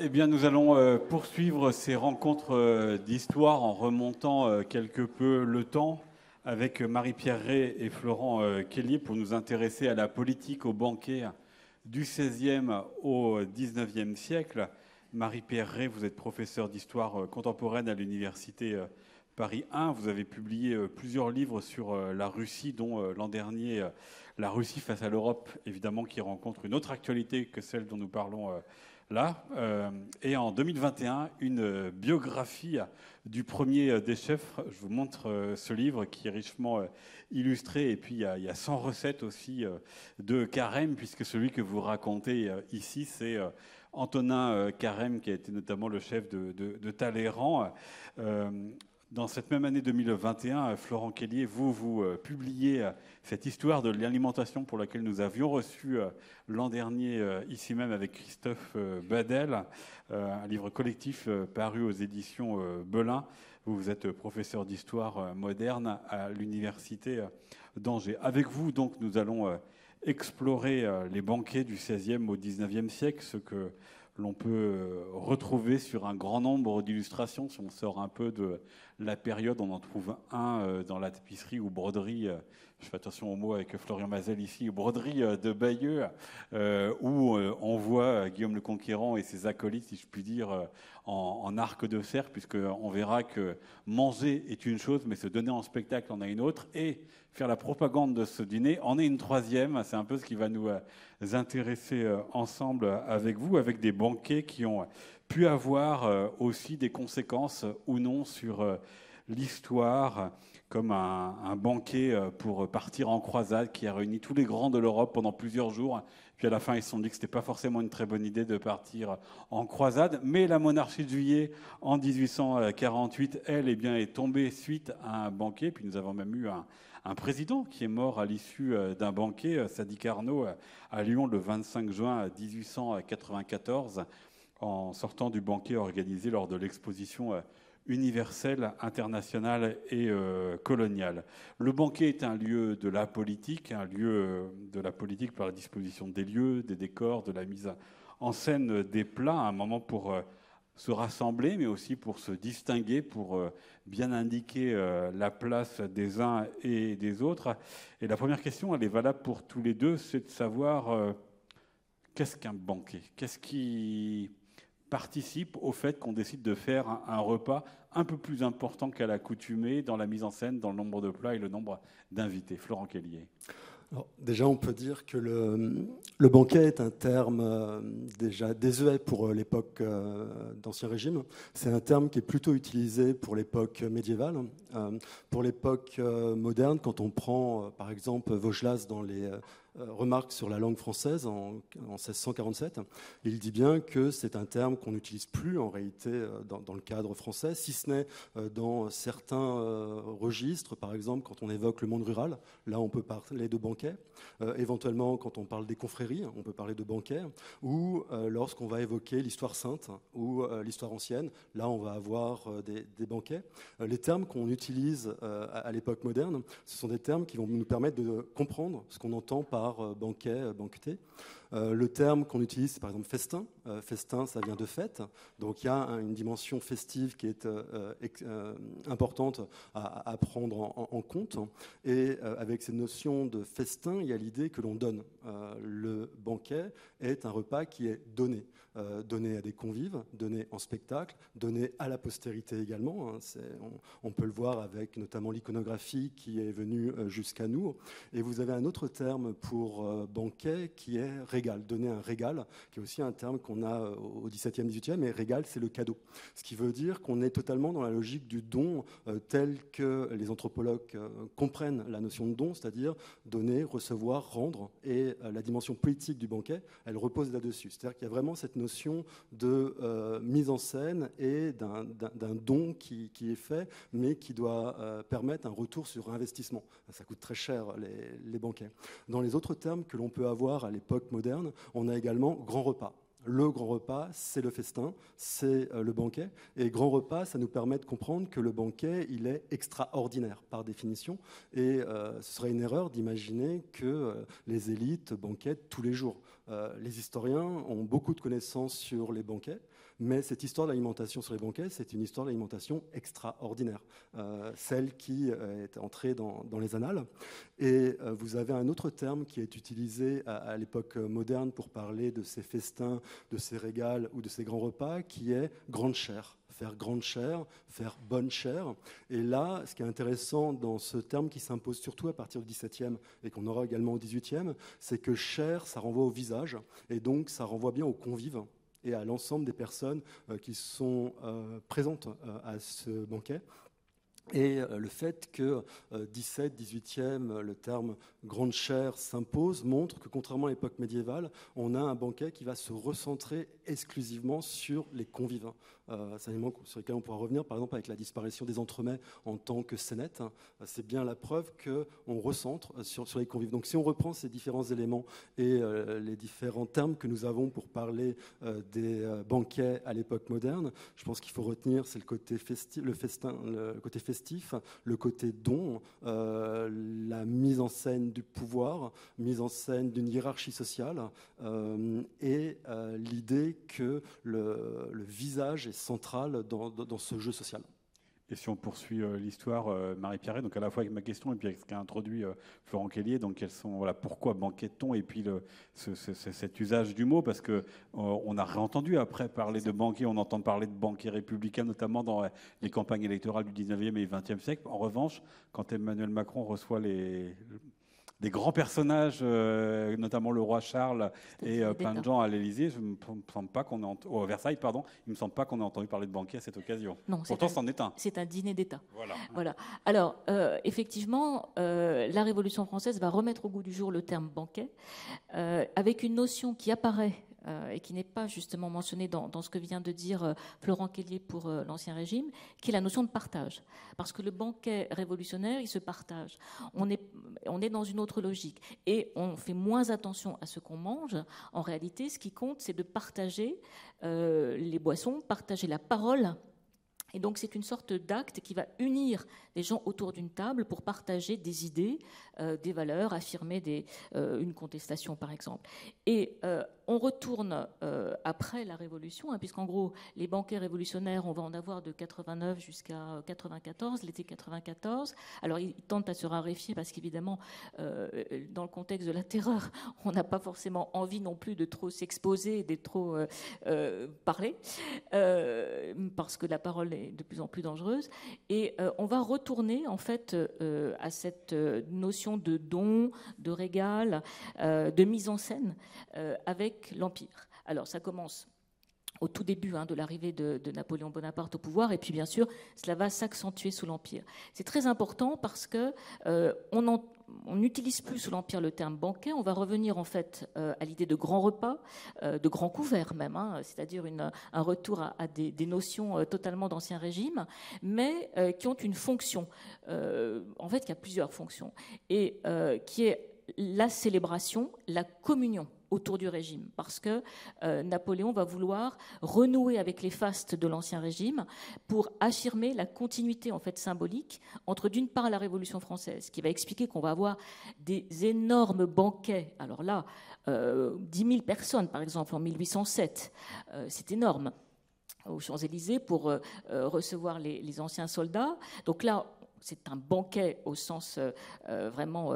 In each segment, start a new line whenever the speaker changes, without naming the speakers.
Eh bien, nous allons euh, poursuivre ces rencontres euh, d'histoire en remontant euh, quelque peu le temps avec Marie-Pierre Ray et Florent Kelly pour nous intéresser à la politique, au banquet du XVIe au XIXe siècle. Marie-Pierre Ray, vous êtes professeur d'histoire contemporaine à l'université Paris 1. Vous avez publié plusieurs livres sur la Russie, dont l'an dernier La Russie face à l'Europe, évidemment, qui rencontre une autre actualité que celle dont nous parlons là. Euh, et en 2021, une biographie du premier des chefs. Je vous montre euh, ce livre qui est richement euh, illustré. Et puis, il y, a, 100 recettes aussi de carême, puisque celui que vous racontez ici, c'est Antonin Carême, qui a été notamment le chef de Talleyrand. Dans cette même année 2021, Florent Kelly, vous, vous euh, publiez euh, cette histoire de l'alimentation pour laquelle nous avions reçu euh, l'an dernier, ici même avec Christophe Badel, un livre collectif paru aux éditions Belin. Vous êtes professeur d'histoire moderne à l'université d'Angers. Avec vous, donc, nous allons explorer les banquets du XVIe au XIXe siècle, ce que l'on peut retrouver sur un grand nombre d'illustrations si on sort un peu de la période. On en trouve un euh, dans la tapisserie ou broderie, euh, je fais attention aux mots avec Florian Mazel ici, broderie euh, de Bayeux, où on voit Guillaume le Conquérant et ses acolytes, si je puis dire, en, arc de cercle, puisqu'on verra que manger est une chose, mais se donner en spectacle en a une autre, et faire la propagande de ce dîner en est une troisième. C'est un peu ce qui va nous intéresser ensemble avec vous, avec des banquets qui ont pu avoir euh, aussi des conséquences ou non sur euh, l'histoire, comme un, banquet euh, pour partir en croisade qui a réuni tous les grands de l'Europe pendant plusieurs jours. Puis à la fin, ils se sont dit que ce n'était pas forcément une très bonne idée de partir en croisade. Mais la monarchie de juillet, en 1848, elle eh bien, est tombée suite à un banquet. Puis nous avons même eu un, un président qui est mort à l'issue d'un banquet, Sadi Carnot, à Lyon le 25 juin 1894 en sortant du banquet organisé lors de l'exposition euh, universelle, internationale et euh, coloniale. Le banquet est un lieu de la politique, un lieu euh, de la politique par la disposition des lieux, des décors, de la mise en scène des plats, un moment pour se rassembler, mais aussi pour se distinguer, pour bien indiquer la place des uns et des autres. Et la première question, elle est valable pour tous les deux, c'est de savoir qu'est-ce qu'un banquet? Qu'est-ce qui participe au fait qu'on décide de faire un, repas un peu plus important qu'à l'accoutumée dans la mise en scène, dans le nombre de plats et le nombre d'invités? Florent Kellier.
Déjà, on peut dire que le, banquet est un terme euh, déjà désuet pour euh, l'époque euh, d'Ancien Régime. C'est un terme qui est plutôt utilisé pour l'époque médiévale. pour l'époque moderne, quand on prend par exemple Vaugelas dans les remarque sur la langue française en, 1647. Il dit bien que c'est un terme qu'on n'utilise plus en réalité euh, dans, le cadre français, si ce n'est euh, dans certains registres, par exemple quand on évoque le monde rural, là on peut parler de banquet, éventuellement quand on parle des confréries, on peut parler de banquet, ou lorsqu'on va évoquer l'histoire sainte ou l'histoire ancienne, là on va avoir des, banquets. les termes qu'on utilise à l'époque moderne, ce sont des termes qui vont nous permettre de comprendre ce qu'on entend par euh, banquet, euh, banqueté. Euh, le terme qu'on utilise, c'est par exemple festin. festin, ça vient de fête. Donc il y a une dimension festive qui est importante à, prendre en, compte. Et avec cette notion de festin, il y a l'idée que l'on donne. le banquet est un repas qui est donné. Euh, donné à des convives, donné en spectacle, donné à la postérité également. Hein. on, peut le voir avec notamment l'iconographie qui est venue euh, jusqu'à nous. Et vous avez un autre terme pour euh, banquet qui est donner un régal, qui est aussi un terme qu'on a au XVIIe, XVIIIe, et régal, c'est le cadeau. Ce qui veut dire qu'on est totalement dans la logique du don tel que les anthropologues comprennent la notion de don, c'est-à-dire donner, recevoir, rendre. Et la dimension politique du banquet, elle repose là-dessus. C'est-à-dire qu'il y a vraiment cette notion de euh, mise en scène et d'un don qui, est fait, mais qui doit euh, permettre un retour sur investissement. Ça coûte très cher, les banquets. Dans les autres termes que l'on peut avoir à l'époque moderne, on a également grand repas. Le grand repas, c'est le festin, c'est euh, le banquet. Et grand repas, ça nous permet de comprendre que le banquet, il est extraordinaire par définition. Et ce serait une erreur d'imaginer que les élites banquettent tous les jours. Les historiens ont beaucoup de connaissances sur les banquets, mais cette histoire de l'alimentation sur les banquets, c'est une histoire d'alimentation extraordinaire, celle qui est entrée dans, les annales. Et vous avez un autre terme qui est utilisé à, à l'époque moderne pour parler de ces festins, de ces régales ou de ces grands repas, qui est grande chair faire grande chair, faire bonne chair. Et là, ce qui est intéressant dans ce terme qui s'impose surtout à partir du XVIIe et qu'on aura également au XVIIIe, c'est que chair, ça renvoie au visage, et donc ça renvoie bien aux convives et à l'ensemble des personnes euh, qui sont euh, présentes euh, à ce banquet. Et le fait que 17, 18e, le terme grande chair s'impose montre que contrairement à l'époque médiévale, on a un banquet qui va se recentrer exclusivement sur les convives. Euh, c'est un élément sur lequel on pourra revenir, par exemple avec la disparition des entremets en tant que scénette. Hein. c'est bien la preuve qu'on recentre sur, les convives. Donc si on reprend ces différents éléments et euh, les différents termes que nous avons pour parler euh, des banquets à l'époque moderne, je pense qu'il faut retenir c'est le côté festin, le côté festif, le côté don, la mise en scène du pouvoir, mise en scène d'une hiérarchie sociale et l'idée que le, visage est centrale dans, dans, ce jeu social.
Et si on poursuit euh, l'histoire, euh, Marie-Pierre, donc à la fois avec ma question et puis avec ce qu'a introduit euh, Florent Kellier, donc quels sont, voilà, pourquoi banquette-t-on et puis le, cet usage du mot, parce que on a réentendu après parler de banquier, on entend parler de banquier républicain, notamment dans les campagnes électorales du 19e et 20e siècle. En revanche, quand Emmanuel Macron reçoit les, des grands personnages, euh, notamment le roi Charles et euh, plein de gens à l'Élysée. Je me semble pas qu'on ait Versailles, pardon. Il me semble pas qu'on ait entendu parler de banquier à cette occasion.
Non,
pourtant c'en est un.
C'est un dîner d'État.
Voilà.
voilà. Alors euh, effectivement, la Révolution française va remettre au goût du jour le terme banquet avec une notion qui apparaît et qui n'est pas justement mentionné dans, ce que vient de dire euh, Florent Kellier pour euh, l'Ancien Régime, qui est la notion de partage. Parce que le banquet révolutionnaire, il se partage. On est, on est dans une autre logique. Et on fait moins attention à ce qu'on mange. En réalité, ce qui compte, c'est de partager les boissons, partager la parole et donc c'est une sorte d'acte qui va unir les gens autour d'une table pour partager des idées, euh, des valeurs, affirmer euh, une contestation par exemple. Et euh, on retourne après la Révolution, hein, puisqu'en gros les banquets révolutionnaires, on va en avoir de 89 jusqu'à 94, l'été 94. Alors ils tentent à se raréfier parce qu'évidemment dans le contexte de la terreur, on n'a pas forcément envie non plus de trop s'exposer, de trop parler, parce que la parole de plus en plus dangereuse. Et on va retourner en fait euh, à cette euh, notion de don, de régal, de mise en scène avec l'Empire. Alors ça commence au tout début hein, de l'arrivée de, Napoléon Bonaparte au pouvoir, et puis bien sûr, cela va s'accentuer sous l'Empire. C'est très important parce que on, n'utilise plus sous l'Empire le terme banquet, on va revenir en fait à l'idée de grands repas, de grands couverts même, hein, c'est-à-dire un retour à, des, notions totalement d'ancien régime, mais qui ont une fonction, en fait, qui a plusieurs fonctions, et qui est la célébration, la communion autour du régime, parce que euh, Napoléon va vouloir renouer avec les fastes de l'ancien régime pour affirmer la continuité en fait symbolique entre d'une part la Révolution française, qui va expliquer qu'on va avoir des énormes banquets. Alors là, euh, 10 000 personnes par exemple en 1807, euh, c'est énorme aux Champs-Élysées pour euh, recevoir les, anciens soldats. Donc là, c'est un banquet au sens vraiment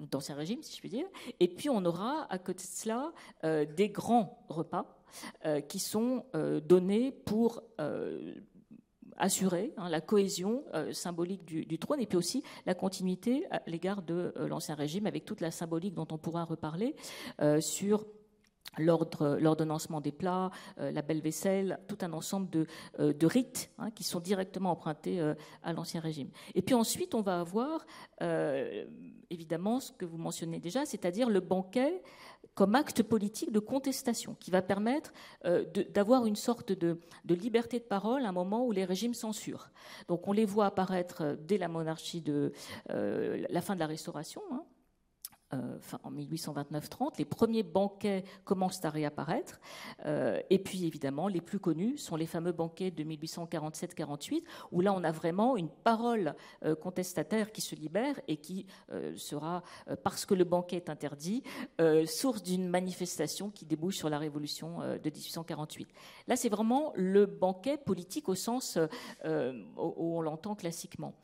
d'ancien régime, si je puis dire. Et puis on aura à côté de cela euh, des grands repas euh, qui sont euh, donnés pour assurer hein, la cohésion symbolique du, trône et puis aussi la continuité à l'égard de l'ancien régime avec toute la symbolique dont on pourra reparler sur l'ordonnancement des plats, la belle vaisselle, tout un ensemble de, rites hein, qui sont directement empruntés à l'Ancien Régime. Et puis ensuite, on va avoir évidemment ce que vous mentionnez déjà, c'est-à-dire le banquet comme acte politique de contestation qui va permettre d'avoir une sorte de, liberté de parole à un moment où les régimes censurent. Donc on les voit apparaître dès la monarchie de la fin de la Restauration. Hein, euh, en 1829-30, les premiers banquets commencent à réapparaître. Euh, et puis évidemment, les plus connus sont les fameux banquets de 1847-48, où là on a vraiment une parole euh, contestataire qui se libère et qui sera, parce que le banquet est interdit, source d'une manifestation qui débouche sur la révolution de 1848. Là, c'est vraiment le banquet politique au sens où on l'entend classiquement.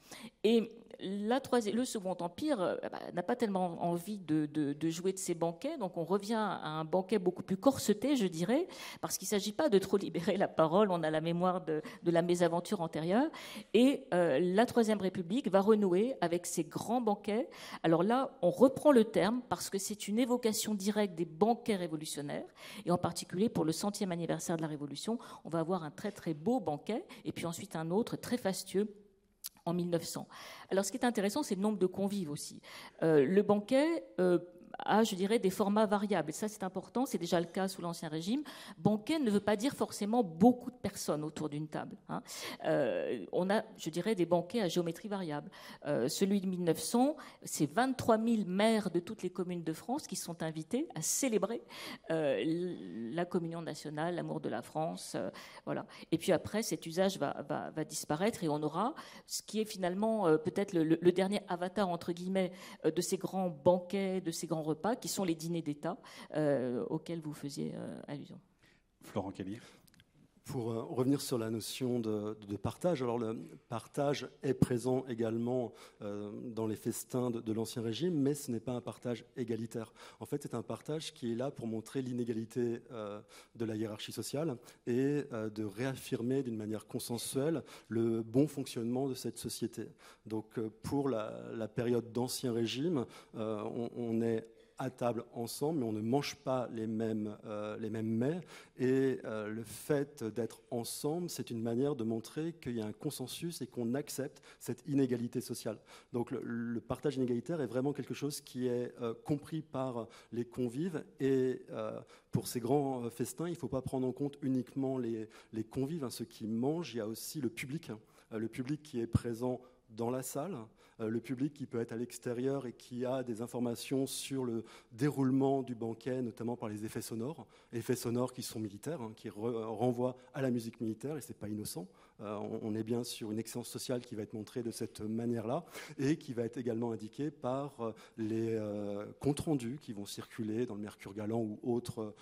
Et le Second Empire euh, bah, n'a pas tellement envie de, jouer de ses banquets, donc on revient à un banquet beaucoup plus corseté, je dirais, parce qu'il ne s'agit pas de trop libérer la parole, on a la mémoire de, la mésaventure antérieure, et euh, la Troisième République va renouer avec ses grands banquets. Alors là, on reprend le terme parce que c'est une évocation directe des banquets révolutionnaires, et en particulier pour le centième anniversaire de la Révolution, on va avoir un très très beau banquet, et puis ensuite un autre très fastueux en 1900. Alors, ce qui est intéressant, c'est le nombre de convives aussi. Euh, le banquet euh, à, je dirais, des formats variables. Et ça, c'est important, c'est déjà le cas sous l'Ancien Régime. Banquet ne veut pas dire forcément beaucoup de personnes autour d'une table. Hein. Euh, on a, je dirais, des banquets à géométrie variable. Euh, celui de 1900, c'est 23 000 maires de toutes les communes de France qui sont invités à célébrer euh, la communion nationale, l'amour de la France. voilà. Et puis après, cet usage va, disparaître et on aura ce qui est finalement peut-être le, le, dernier avatar, entre guillemets, de ces grands banquets, de ces grands repas, qui sont les dîners d'État euh, auxquels vous faisiez euh, allusion.
Florent Kelly.
Pour euh, revenir sur la notion de, partage, alors le partage est présent également dans les festins de, l'Ancien Régime, mais ce n'est pas un partage égalitaire. En fait, c'est un partage qui est là pour montrer l'inégalité de la hiérarchie sociale et de réaffirmer d'une manière consensuelle le bon fonctionnement de cette société. Donc, pour la, période d'Ancien Régime, on, on est à table ensemble, mais on ne mange pas les mêmes, euh, les mêmes mets. Et euh, le fait d'être ensemble, c'est une manière de montrer qu'il y a un consensus et qu'on accepte cette inégalité sociale. Donc le, partage inégalitaire est vraiment quelque chose qui est euh, compris par les convives. Et pour ces grands festins, il ne faut pas prendre en compte uniquement les, les convives, hein, ceux qui mangent, il y a aussi le public. Hein. le public qui est présent dans la salle, le public qui peut être à l'extérieur et qui a des informations sur le déroulement du banquet, notamment par les effets sonores, effets sonores qui sont militaires, hein, qui renvoient à la musique militaire, et ce n'est pas innocent. Euh, on est bien sur une excellence sociale qui va être montrée de cette manière-là et qui va être également indiquée par euh, les euh, comptes rendus qui vont circuler dans le Mercure Galant ou autres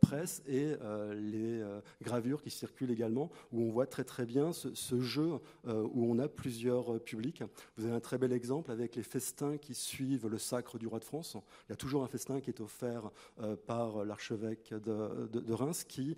presse et les gravures qui circulent également où on voit très très bien ce, jeu où on a plusieurs publics. Vous avez un très bel exemple avec les festins qui suivent le sacre du roi de France. Il y a toujours un festin qui est offert par l'archevêque de, de, Reims qui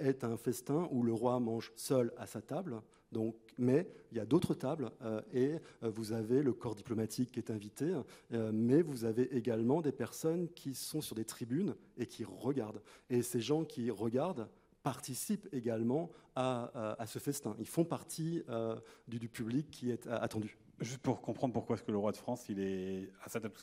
est un festin où le roi mange seul à sa table, donc, mais il y a d'autres tables euh, et euh, vous avez le corps diplomatique qui est invité, euh, mais vous avez également des personnes qui sont sur des tribunes et qui regardent. Et ces gens qui regardent participent également à, ce festin. Ils font partie du, public qui est attendu.
Juste pour comprendre pourquoi est-ce que le roi de France, il est à sa table,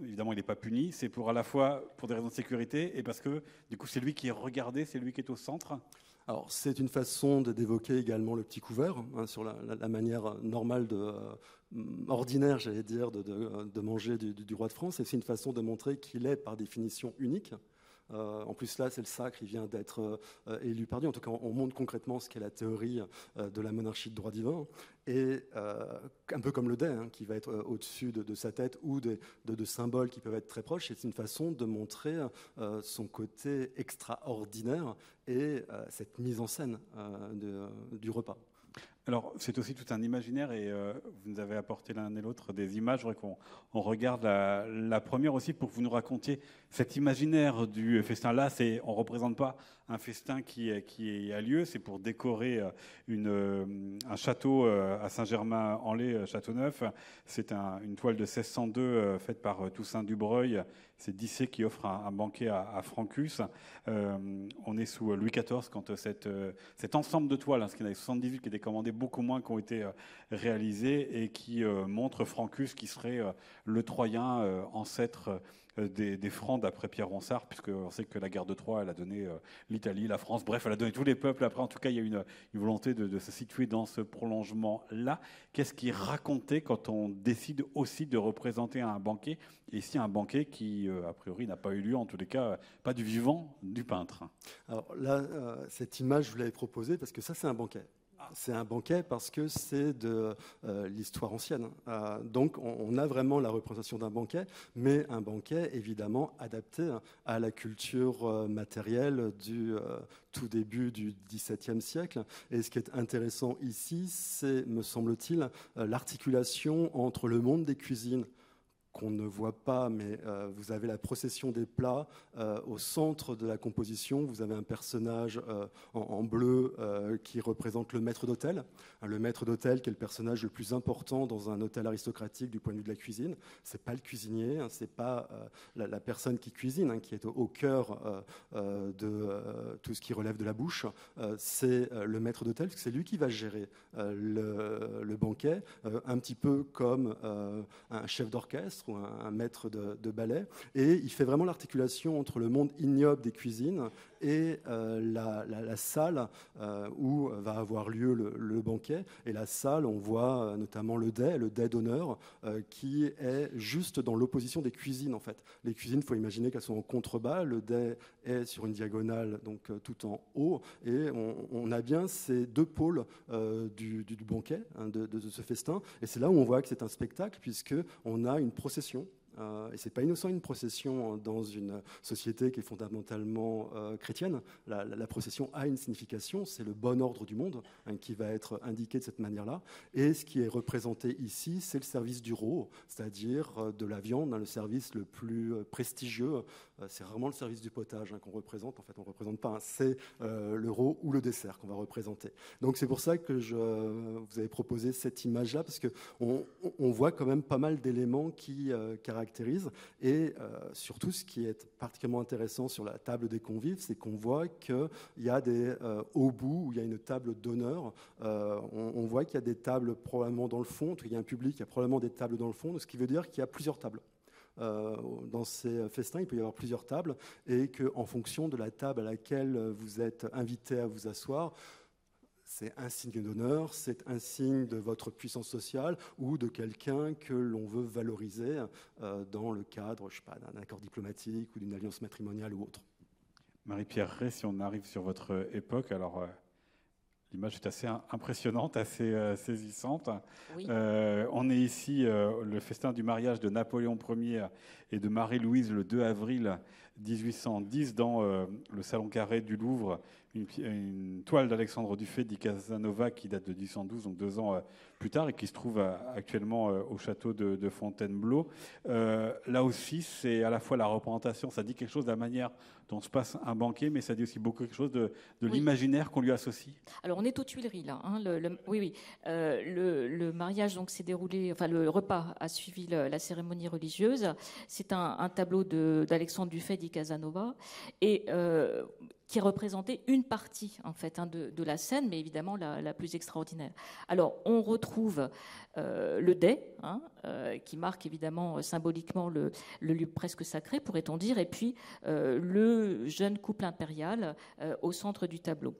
évidemment, il n'est pas puni. C'est pour à la fois pour des raisons de sécurité et parce que du coup, c'est lui qui est regardé, c'est lui qui est au centre.
Alors, c'est une façon d'évoquer également le petit couvert, hein, sur la, manière normale, de, euh, ordinaire, j'allais dire, de, manger du, roi de France. C'est une façon de montrer qu'il est, par définition, unique. Euh, en plus, là, c'est le sacre, il vient d'être euh, élu par Dieu. En tout cas, on montre concrètement ce qu'est la théorie de la monarchie de droit divin et euh, un peu comme le dé, hein, qui va être euh, au-dessus de, sa tête, ou de, symboles qui peuvent être très proches. C'est une façon de montrer euh, son côté extraordinaire et cette mise en scène du repas.
Alors, c'est aussi tout un imaginaire et vous nous avez apporté l'un et l'autre des images. Je voudrais qu'on on regarde la, première aussi pour que vous nous racontiez cet imaginaire du festin. Là, c'est, on ne représente pas un festin qui, qui a lieu, c'est pour décorer euh, une, euh, un château euh, à Saint-Germain-en-Laye, Châteauneuf. C'est une toile de 1602 faite par Toussaint Dubreuil. C'est Dissé qui offre un, banquet à, Francus. on est sous Louis XIV quand cette, cet ensemble de toiles, hein, ce qu'il y en avait 78 qui étaient commandées, beaucoup moins qui ont été réalisées et qui montre Francus qui serait le Troyen ancêtre des, des, francs d'après Pierre Ronsard, puisqu'on sait que la guerre de Troie, elle a donné l'Italie, la France, bref, elle a donné tous les peuples. Après, en tout cas, il y a une, une volonté de, se situer dans ce prolongement-là. Qu'est-ce qui racontait quand on décide aussi de représenter un banquet Et ici, un banquet qui, a priori, n'a pas eu lieu, en tous les cas, pas du vivant du peintre?
Alors là, cette image, je vous l'avais proposée parce que ça, c'est un banquet c'est un banquet parce que c'est de euh, l'histoire ancienne. Euh, donc on, a vraiment la représentation d'un banquet, mais un banquet évidemment adapté à la culture euh, matérielle du tout début du XVIIe siècle. Et ce qui est intéressant ici, c'est, me semble-t-il, l'articulation entre le monde des cuisines qu'on ne voit pas, mais euh, vous avez la procession des plats. Euh, au centre de la composition, vous avez un personnage euh, en, bleu qui représente le maître d'hôtel. Le maître d'hôtel qui est le personnage le plus important dans un hôtel aristocratique du point de vue de la cuisine. C'est pas le cuisinier, hein, c'est pas la, personne qui cuisine, hein, qui est au, cœur de tout ce qui relève de la bouche. c'est le maître d'hôtel, c'est lui qui va gérer le, le, banquet, un petit peu comme un chef d'orchestre ou un, maître de, ballet. Et il fait vraiment l'articulation entre le monde ignoble des cuisines et euh, la, salle euh, où va avoir lieu le, banquet. Et la salle, on voit euh, notamment le dais, le dais d'honneur, qui est juste dans l'opposition des cuisines en fait. Les cuisines, il faut imaginer qu'elles sont en contrebas, le dais est sur une diagonale, donc tout en haut, et on, a bien ces deux pôles du, banquet, hein, de, de, ce festin. Et c'est là où on voit que c'est un spectacle, puisque on a une procession et c'est pas innocent une procession dans une société qui est fondamentalement euh, chrétienne. La, procession a une signification, c'est le bon ordre du monde hein, qui va être indiqué de cette manière-là. Et ce qui est représenté ici, c'est le service du rô, c'est-à-dire euh, de la viande, hein, le service le plus prestigieux. C'est rarement le service du potage hein, qu'on représente. En fait, on ne représente pas. c'est le rô ou le dessert qu'on va représenter. Donc c'est pour ça que je vous avez proposé cette image-là parce que on, on, voit quand même pas mal d'éléments qui caractérisent et euh, surtout, ce qui est particulièrement intéressant sur la table des convives, c'est qu'on voit qu'il y a des euh, au bout où il y a une table d'honneur. Euh, on, voit qu'il y a des tables probablement dans le fond. Il y a un public, il y a probablement des tables dans le fond, ce qui veut dire qu'il y a plusieurs tables. Dans ces festins, il peut y avoir plusieurs tables et qu'en fonction de la table à laquelle vous êtes invité à vous asseoir, c'est un signe d'honneur, c'est un signe de votre puissance sociale ou de quelqu'un que l'on veut valoriser euh, dans le cadre, je sais pas, d'un accord diplomatique ou d'une alliance matrimoniale ou autre.
Marie-Pierre Rey, si on arrive sur votre époque, alors euh, l'image est assez impressionnante, assez euh, saisissante. on est ici, le festin du mariage de Napoléon Ier et de Marie-Louise le 2 avril 1810 dans le salon carré du Louvre une, toile d'Alexandre Dufay di Casanova qui date de 1812, donc deux ans euh, plus tard, et qui se trouve euh, actuellement euh, au château de, Fontainebleau. là aussi, c'est à la fois la représentation, ça dit quelque chose de la manière dont se passe un banquet, mais ça dit aussi beaucoup quelque chose de, l'imaginaire qu'on lui associe.
Alors on est aux Tuileries là. Hein, le, oui, oui. le, mariage donc s'est déroulé, enfin le repas a suivi la cérémonie religieuse. C'est un, tableau d'Alexandre Dufay di Casanova et qui représentait une partie en fait hein, de, la scène, mais évidemment la, plus extraordinaire. Alors on retrouve euh, le dais, hein, euh, qui marque évidemment symboliquement le, lieu presque sacré, pourrait-on dire, et puis euh, le jeune couple impérial au centre du tableau.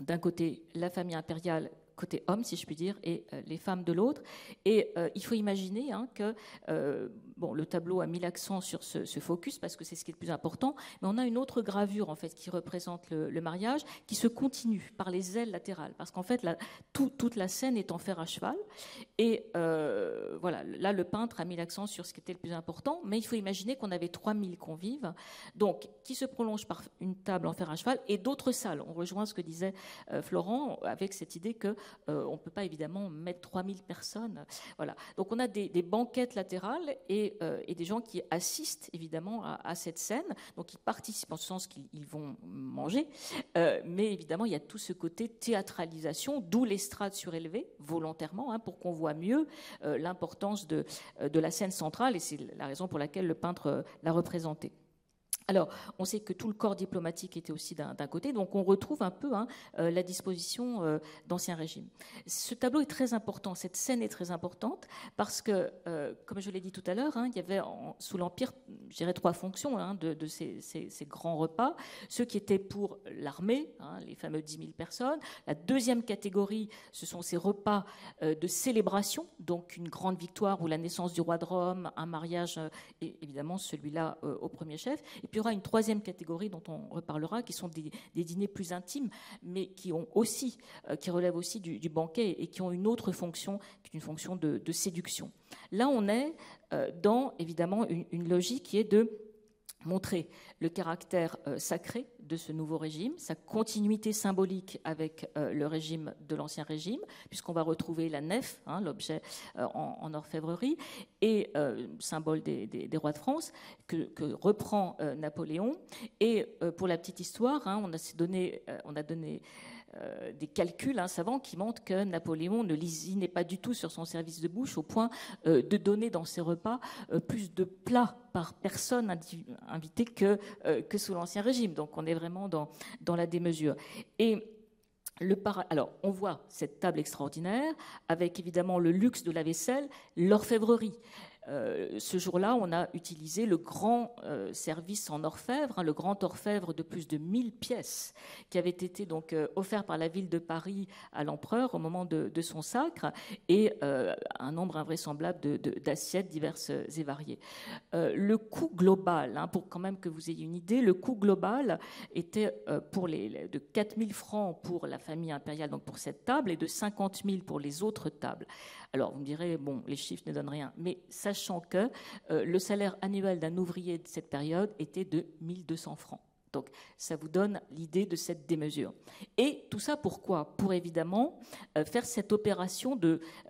D'un côté, la famille impériale côté homme, si je puis dire, et euh, les femmes de l'autre. Et euh, il faut imaginer hein, que euh, bon, le tableau a mis l'accent sur ce, focus parce que c'est ce qui est le plus important, mais on a une autre gravure en fait qui représente le, mariage, qui se continue par les ailes latérales, parce qu'en fait toute la scène est en fer à cheval. Et voilà, là le peintre a mis l'accent sur ce qui était le plus important, mais il faut imaginer qu'on avait 3000 convives, donc qui se prolongent par une table en fer à cheval et d'autres salles. On rejoint ce que disait Florent avec cette idée que euh, peut pas évidemment mettre 3000 personnes. Voilà. Donc on a des, banquettes latérales euh, et, des gens qui assistent évidemment à, cette scène. Donc ils participent en ce sens qu'ils vont manger. Euh, mais évidemment, il y a tout ce côté théâtralisation, d'où l'estrade surélevée, volontairement, hein, pour qu'on voit mieux l'importance de, de la scène centrale. Et c'est la raison pour laquelle le peintre l'a représentée. Alors, on sait que tout le corps diplomatique était aussi d'un côté, donc on retrouve un peu hein, euh, la disposition euh, d'Ancien Régime. Ce tableau est très important, cette scène est très importante, parce que, euh, comme je l'ai dit tout à l'heure, hein, il y avait sous l'Empire, je dirais, trois fonctions hein, de, ces, grands repas. Ceux qui étaient pour l'armée, les fameux 10 000 personnes. La deuxième catégorie, ce sont ces repas de célébration, donc une grande victoire ou la naissance du roi de Rome, un mariage, et évidemment celui-là au premier chef. Puis il y aura une troisième catégorie dont on reparlera, qui sont des, dîners plus intimes, mais qui euh, relèvent aussi du, banquet et qui ont une autre fonction, qui est une fonction de, séduction. Là, on est euh, dans évidemment une logique qui est de montrer le caractère euh, sacré de ce nouveau régime, sa continuité symbolique avec euh, le régime de l'ancien régime, puisqu'on va retrouver la nef, hein, l'objet euh, en, orfèvrerie, et symbole des, rois de France, que, reprend Napoléon. Et pour la petite histoire, hein, on, a donné, on a donné euh, des calculs hein, savants qui montrent que Napoléon ne lésinait pas du tout sur son service de bouche au point euh, de donner dans ses repas euh, plus de plats par personne invitée que, que sous l'Ancien Régime. Donc on est vraiment dans, dans la démesure. Et le Alors, on voit cette table extraordinaire avec évidemment le luxe de la vaisselle, l'orfèvrerie. Euh, ce jour-là, on a utilisé le grand euh, service en orfèvre, hein, le grand orfèvre de plus de 1000 pièces, qui avait été donc euh, offert par la ville de Paris à l'empereur au moment de, son sacre, et un nombre invraisemblable d'assiettes diverses et variées. le coût global, hein, pour quand même que vous ayez une idée, le coût global était pour les, de 4000 francs pour la famille impériale, donc pour cette table, et de 50 000 pour les autres tables. Alors, vous me direz, bon, les chiffres ne donnent rien, mais sachant que euh, le salaire annuel d'un ouvrier de cette période était de 1200 francs. Donc, ça vous donne l'idée de cette démesure. Et tout ça pourquoi? Pour évidemment euh, faire cette opération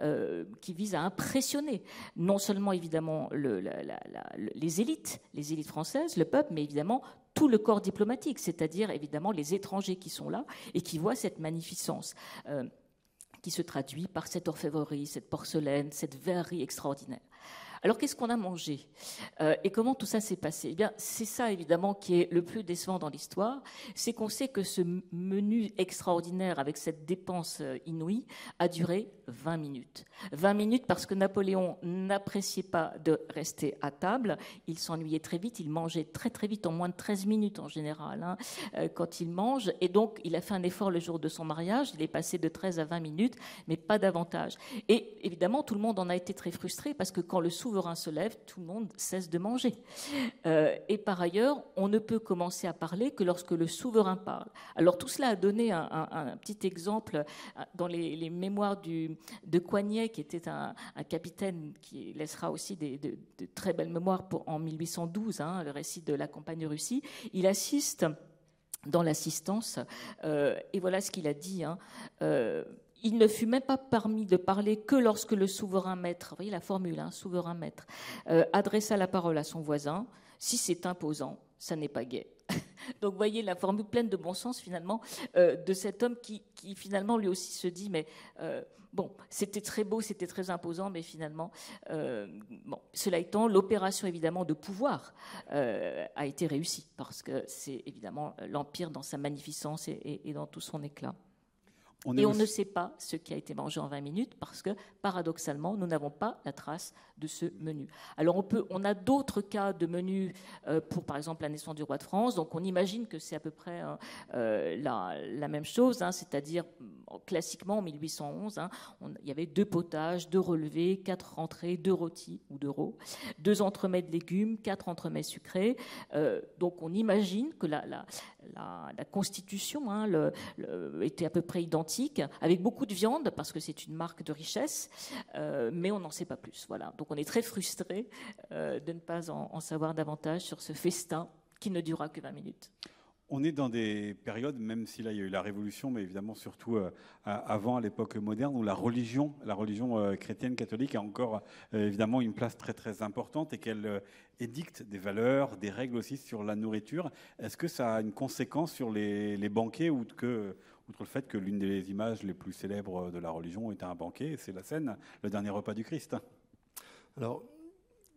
euh, qui vise à impressionner non seulement évidemment les élites, les élites françaises, le peuple, mais évidemment tout le corps diplomatique, c'est-à-dire évidemment les étrangers qui sont là et qui voient cette magnificence qui se traduit par cette orfèvrerie, cette porcelaine, cette verrerie extraordinaire. Alors qu'est-ce qu'on a mangé euh, et comment tout ça s'est passé? Eh bien, c'est ça évidemment qui est le plus décevant dans l'histoire, c'est qu'on sait que ce menu extraordinaire avec cette dépense euh, inouïe a duré 20 minutes. 20 minutes parce que Napoléon n'appréciait pas de rester à table, il s'ennuyait très vite, il mangeait très très vite, en moins de 13 minutes en général, hein, euh, quand il mange, et donc il a fait un effort le jour de son mariage, il est passé de 13 à 20 minutes, mais pas davantage. Et évidemment, tout le monde en a été très frustré parce que quand le sou souverain se lève, tout le monde cesse de manger. Euh, et par ailleurs, on ne peut commencer à parler que lorsque le souverain parle. Alors tout cela a donné un, petit exemple euh, dans les, mémoires du, de Coignet, qui était un, capitaine qui laissera aussi des, de, très belles mémoires en 1812, hein, le récit de la campagne Russie. Il assiste dans l'assistance, euh, et voilà ce qu'il a dit. Hein, il ne fut même pas permis de parler que lorsque le souverain maître, vous voyez la formule, hein, souverain maître, euh, adressa la parole à son voisin. Si c'est imposant, ça n'est pas gai. Donc, voyez la formule pleine de bon sens finalement euh, de cet homme qui, finalement lui aussi se dit, mais euh, bon, c'était très beau, c'était très imposant, mais finalement, bon, cela étant, l'opération évidemment de pouvoir a été réussie parce que c'est évidemment l'empire dans sa magnificence et dans tout son éclat et on ne sait pas ce qui a été mangé en 20 minutes parce que, paradoxalement, nous n'avons pas la trace de ce menu. Alors, on, peut, on a d'autres cas de menus euh, pour, par exemple, la naissance du roi de France. Donc, on imagine que c'est à peu près hein, euh, la, même chose, hein, c'est-à-dire, classiquement, en 1811, hein, il y avait deux potages, deux relevés, quatre entrées, deux rôtis ou deux rots, deux entremets de légumes, quatre entremets sucrés. Euh, donc, on imagine que la, la, la, constitution était à peu près identique avec beaucoup de viande, parce que c'est une marque de richesse, euh, mais on n'en sait pas plus. Voilà. Donc on est très frustré euh, de ne pas en, savoir davantage sur ce festin qui ne durera que 20 minutes.
On est dans des périodes, même si là il y a eu la Révolution, mais évidemment surtout euh, avant, à l'époque moderne, où la religion, la religion chrétienne catholique a encore évidemment une place très très importante et qu'elle édicte des valeurs, des règles aussi sur la nourriture. Est-ce que ça a une conséquence sur les, les banquets ou que outre le fait que l'une des images les plus célèbres de la religion est un banquet, c'est la scène, le dernier repas du Christ?
Alors,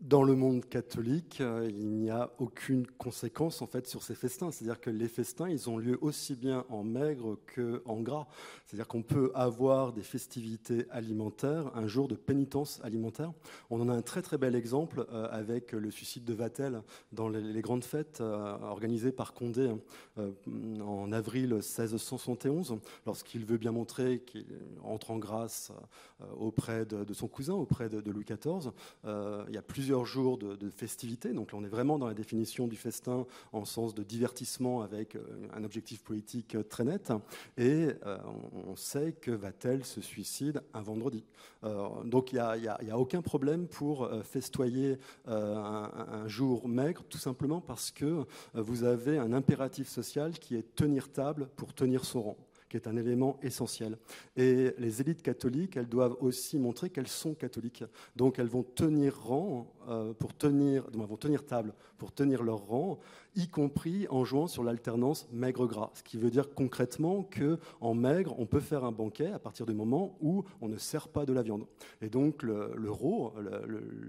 dans le monde catholique, euh, il n'y a aucune conséquence en fait sur ces festins. C'est-à-dire que les festins, ils ont lieu aussi bien en maigre qu'en gras. C'est-à-dire qu'on peut avoir des festivités alimentaires, un jour de pénitence alimentaire. On en a un très très bel exemple euh, avec le suicide de Vatel dans les, grandes fêtes euh, organisées par Condé en avril 1671, lorsqu'il veut bien montrer qu'il entre en grâce auprès de, son cousin, auprès de Louis XIV. il y a plusieurs plusieurs jours de, de festivités. Donc là, on est vraiment dans la définition du festin en sens de divertissement avec euh, un objectif politique euh, très net. Et euh, on sait que Vatel se suicide un vendredi. donc il n'y a, aucun problème pour festoyer un, jour maigre, tout simplement parce que vous avez un impératif social qui est tenir table pour tenir son rang qui est un élément essentiel. Et les élites catholiques, elles doivent aussi montrer qu'elles sont catholiques. Donc elles vont tenir rang euh, pour tenir, vont tenir table pour tenir leur rang y compris en jouant sur l'alternance maigre-gras. Ce qui veut dire concrètement qu'en maigre, on peut faire un banquet à partir du moment où on ne sert pas de la viande. Et donc le, le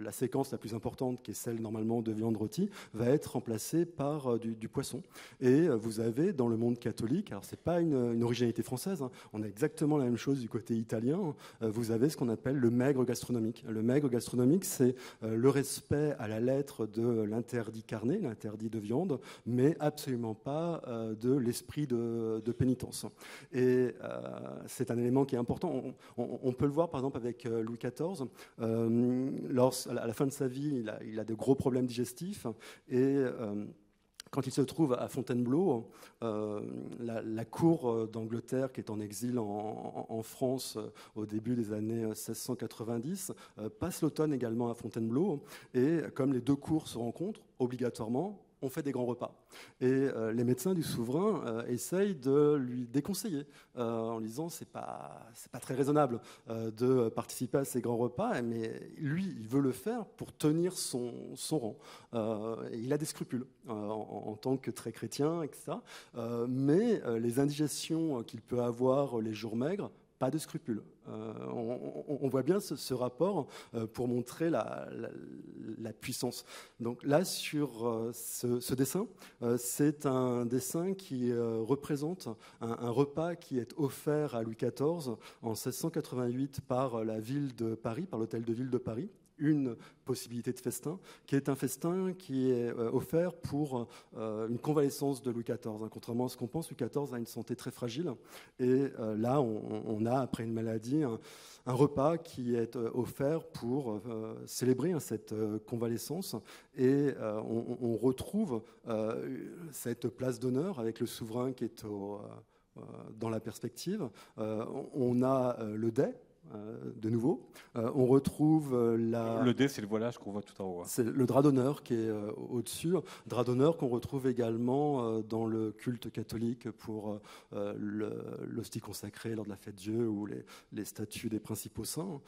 la séquence la plus importante, qui est celle normalement de viande rôtie, va être remplacée par euh, du, poisson. Et euh, vous avez dans le monde catholique, alors c'est pas une, originalité française, hein, on a exactement la même chose du côté italien, euh, vous avez ce qu'on appelle le maigre gastronomique. Le maigre gastronomique, c'est le respect à la lettre de l'interdit carné, l'interdit de viande, mais absolument pas euh, de l'esprit de, pénitence. Et euh, c'est un élément qui est important. On, peut le voir par exemple avec euh, Louis XIV. À la fin de sa vie, il a, il a de gros problèmes digestifs et quand il se trouve à Fontainebleau, la, cour d'Angleterre, qui est en exil en, France au début des années 1690, passe l'automne également à Fontainebleau. Et comme les deux cours se rencontrent, obligatoirement, fait des grands repas. Et euh, les médecins du souverain euh, essayent de lui déconseiller euh, en lui disant c'est pas c'est pas très raisonnable de participer à ces grands repas, mais lui il veut le faire pour tenir son, son rang. il a des scrupules en, tant que très chrétien, etc. mais les indigestions qu'il peut avoir les jours maigres pas de scrupules. On, voit bien ce, rapport pour montrer la, puissance. Donc là, sur euh, ce, dessin, c'est un dessin qui représente un, repas qui est offert à Louis XIV en 1688 par la ville de Paris, par l'hôtel de ville de Paris une possibilité de festin, qui est un festin qui est euh, offert pour euh, une convalescence de Louis XIV. Hein, contrairement à ce qu'on pense, Louis XIV a une santé très fragile. Et euh, là, on, a, après une maladie, un, repas qui est offert pour célébrer hein, cette convalescence. Et on, retrouve cette place d'honneur avec le souverain qui est dans la perspective. on a le dais de nouveau. Euh, on retrouve euh, la...
Le dé, c'est le voilage qu'on voit tout en haut. Hein.
C'est le drap d'honneur qui est au-dessus. Drap d'honneur qu'on retrouve également dans le culte catholique pour l'hostie consacrée lors de la fête Dieu ou les, statues des principaux saints.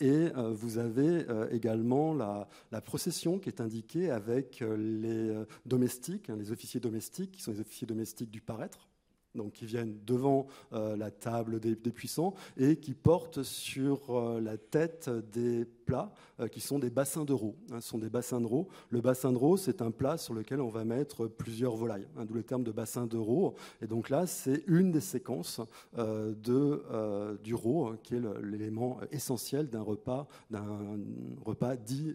et vous avez également la, la, procession qui est indiquée avec les domestiques, hein, les officiers domestiques, qui sont les officiers domestiques du paraître donc qui viennent devant euh, la table des, puissants et qui portent sur euh, la tête des plats euh, qui sont des bassins d'euro. Hein, ce sont des bassins d'euro. Le bassin d'euro, c'est un plat sur lequel on va mettre plusieurs volailles, hein, d'où le terme de bassin d'euro. Et donc là, c'est une des séquences de, du ro, hein, qui est l'élément essentiel d'un repas, repas dit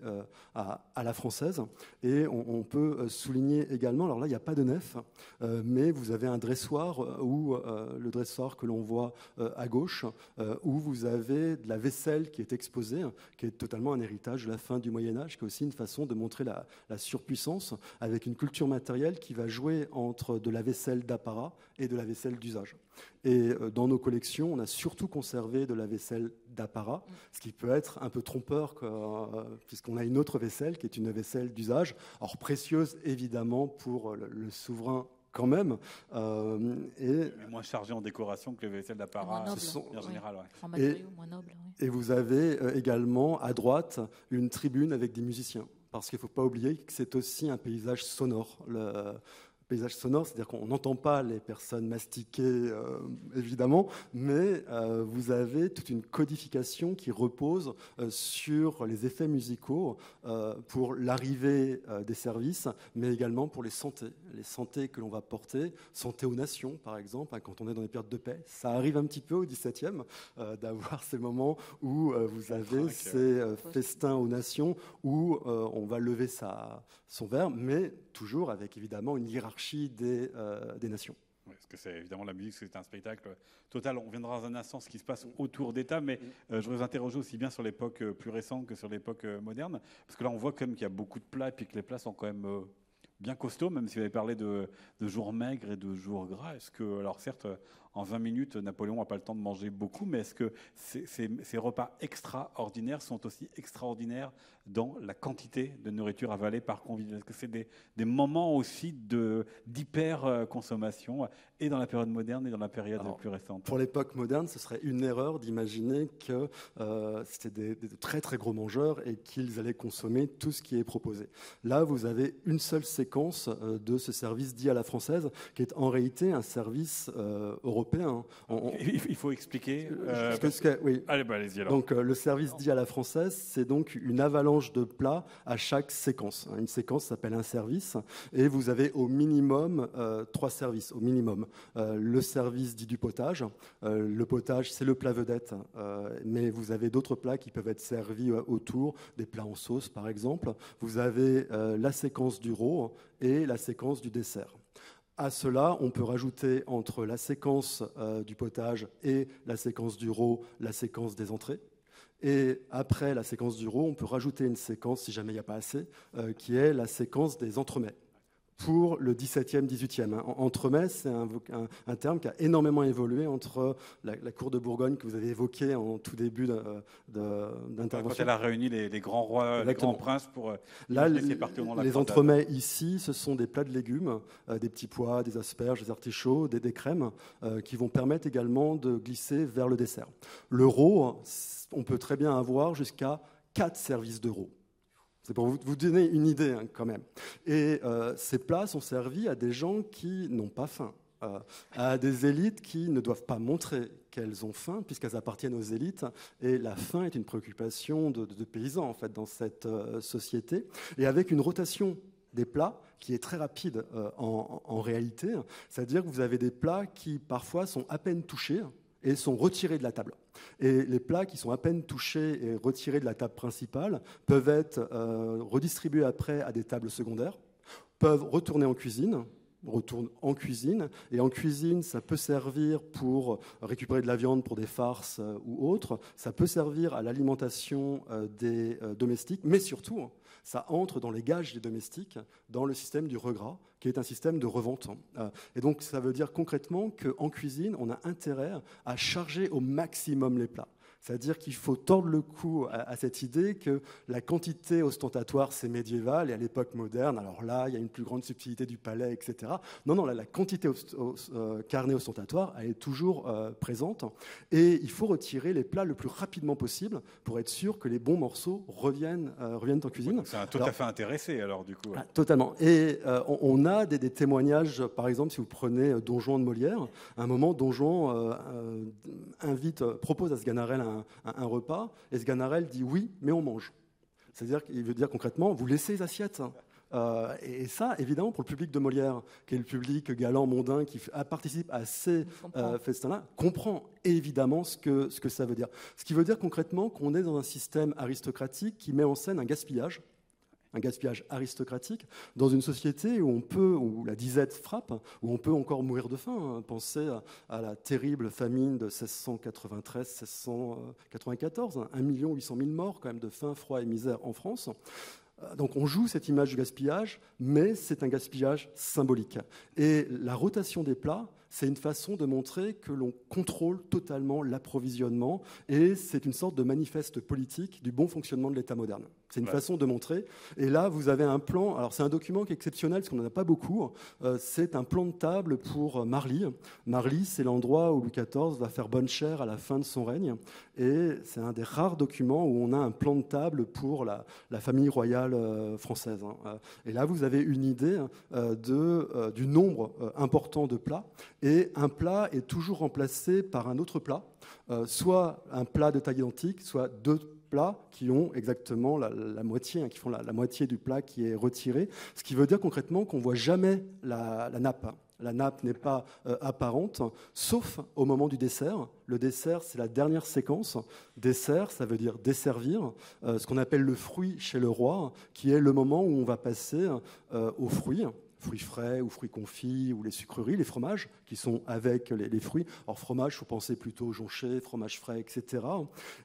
à, la française. Et on, peut souligner également, alors là, il n'y a pas de nef, mais vous avez un dressoir ou euh, le dressoir que l'on voit euh, à gauche, où vous avez de la vaisselle qui est exposée, qui est totalement un héritage de la fin du Moyen Âge, qui est aussi une façon de montrer la, surpuissance, avec une culture matérielle qui va jouer entre de la vaisselle d'apparat et de la vaisselle d'usage. Et dans nos collections, on a surtout conservé de la vaisselle d'apparat, ce qui peut être un peu trompeur, puisqu'on a une autre vaisselle qui est une vaisselle d'usage, or précieuse évidemment pour le souverain quand même.
Euh, et moins chargé en décoration que les vaisselles d'apparat en général.
et, et, vous avez euh, également à droite une tribune avec des musiciens. Parce qu'il ne faut pas oublier que c'est aussi un paysage sonore. Le, paysage sonore, c'est-à-dire qu'on n'entend pas les personnes mastiquer, euh, évidemment, mais euh, vous avez toute une codification qui repose euh, sur les effets musicaux pour l'arrivée des services, mais également pour les santé, les santé que l'on va porter, santé aux nations, par exemple, hein, quand on est dans les périodes de paix. Ça arrive un petit peu au XVIIe d'avoir ces moments où vous avez ces festins aux nations où on va lever sa, son verre, mais toujours avec évidemment une hiérarchie des, euh, des nations.
parce que c'est évidemment la musique, c'est un spectacle total. On viendra dans un instant ce qui se passe autour d'État, mais euh, je voudrais vous interroger aussi bien sur l'époque euh, plus récente que sur l'époque moderne, parce que là on voit quand même qu'il y a beaucoup de plats et puis que les plats sont quand même bien costauds, même si vous avez parlé de, de jours maigres et de jours gras. Est-ce que, alors certes, en 20 minutes, Napoléon n'a pas le temps de manger beaucoup, mais est-ce que ces, ces, repas extraordinaires sont aussi extraordinaires dans la quantité de nourriture avalée par convive Est-ce que c'est des, des, moments aussi d'hyper-consommation et dans la période moderne et dans la période plus récente
Pour l'époque moderne, ce serait une erreur d'imaginer que euh, c'était des, très très gros mangeurs et qu'ils allaient consommer tout ce qui est proposé. Là, vous avez une seule séquence euh, de ce service dit à la française, qui est en réalité un service euh, européen
il faut expliquer.
Oui.
Allez, bah, allez-y alors.
Donc, le service dit à la française, c'est donc une avalanche de plats à chaque séquence. Une séquence s'appelle un service, et vous avez au minimum euh, trois services. Au minimum, le service dit du potage. le potage, c'est le plat vedette, mais vous avez d'autres plats qui peuvent être servis autour, des plats en sauce par exemple. Vous avez la séquence du rôle et la séquence du dessert. À cela, on peut rajouter entre la séquence euh, du potage et la séquence du rot la séquence des entrées. Et après la séquence du rot, on peut rajouter une séquence, si jamais il n'y a pas assez, euh, qui est la séquence des entremets pour le 17e, 18e. Entremets, c'est un, terme qui a énormément évolué entre la, cour de Bourgogne que vous avez évoquée en tout début d'intervention.
Quand elle a réuni les, grands rois, les grands princes pour euh,
Là, les, les entremets ici, ce sont des plats de légumes, euh, des petits pois, des asperges, des artichauts, des, crèmes, euh, qui vont permettre également de glisser vers le dessert. L'euro, on peut très bien avoir jusqu'à 4 services d'euros. C'est pour vous, donner une idée hein, quand même. Et euh, ces plats sont servis à des gens qui n'ont pas faim, euh, à des élites qui ne doivent pas montrer qu'elles ont faim puisqu'elles appartiennent aux élites. Et la faim est une préoccupation de, paysans en fait dans cette euh, société. Et avec une rotation des plats qui est très rapide en, en, réalité, c'est-à-dire que vous avez des plats qui parfois sont à peine touchés et sont retirés de la table. Et les plats qui sont à peine touchés et retirés de la table principale peuvent être euh, redistribués après à des tables secondaires, peuvent retourner en cuisine, retournent en cuisine. Et en cuisine, ça peut servir pour récupérer de la viande pour des farces euh, ou autres. Ça peut servir à l'alimentation euh, des domestiques, mais surtout, ça entre dans les gages des domestiques, dans le système du regras, qui est un système de revente. Euh, et donc ça veut dire concrètement qu'en cuisine, on a intérêt à charger au maximum les plats. C'est-à-dire qu'il faut tordre le cou à, cette idée que la quantité ostentatoire, c'est médiéval, et à l'époque moderne, alors là, il y a une plus grande subtilité du palais, etc. Non, non, la quantité euh, carnée ostentatoire, elle est toujours euh, présente, et il faut retirer les plats le plus rapidement possible pour être sûr que les bons morceaux reviennent, euh, reviennent en cuisine.
c'est un tout à fait intéressé, alors, du coup.
Ah, totalement. Et on, a des, témoignages, par exemple, si vous prenez Donjon de Molière, à un moment, Donjon invite, propose à Sganarelle un un, repas, et Sganarelle dit oui, mais on mange. C'est-à-dire qu'il veut dire concrètement, vous laissez les assiettes. Euh, et, ça, évidemment, pour le public de Molière, qui est le public galant, mondain, qui participe à ces euh, festins-là, comprend évidemment ce que, ce que ça veut dire. Ce qui veut dire concrètement qu'on est dans un système aristocratique qui met en scène un gaspillage un gaspillage aristocratique, dans une société où on peut, où la disette frappe, où on peut encore mourir de faim. Hein. Pensez à, la terrible famine de 1693-1694, 1 800 000 morts quand même de faim, froid et misère en France. Euh, donc on joue cette image du gaspillage, mais c'est un gaspillage symbolique. Et la rotation des plats, c'est une façon de montrer que l'on contrôle totalement l'approvisionnement, et c'est une sorte de manifeste politique du bon fonctionnement de l'État moderne. C'est une façon de montrer. Et là, vous avez un plan. Alors, c'est un document qui est exceptionnel parce qu'on n'en a pas beaucoup. Euh, c'est un plan de table pour Marly. Marly, c'est l'endroit où Louis XIV va faire bonne chère à la fin de son règne. Et c'est un des rares documents où on a un plan de table pour la, famille royale euh, française. Hein. Euh, et là, vous avez une idée de, du nombre important de plats. Et un plat est toujours remplacé par un autre plat, soit un plat de taille identique, soit deux plats qui ont exactement la, moitié, hein, qui font la, moitié du plat qui est retiré, ce qui veut dire concrètement qu'on voit jamais la, nappe. La nappe n'est pas euh, apparente, sauf au moment du dessert. Le dessert, c'est la dernière séquence. Dessert, ça veut dire desservir, euh, ce qu'on appelle le fruit chez le roi, qui est le moment où on va passer euh, aux fruits fruits frais ou fruits confits ou les sucreries, les fromages qui sont avec les, fruits. Or, fromage, il faut penser plutôt jonché, fromage frais, etc.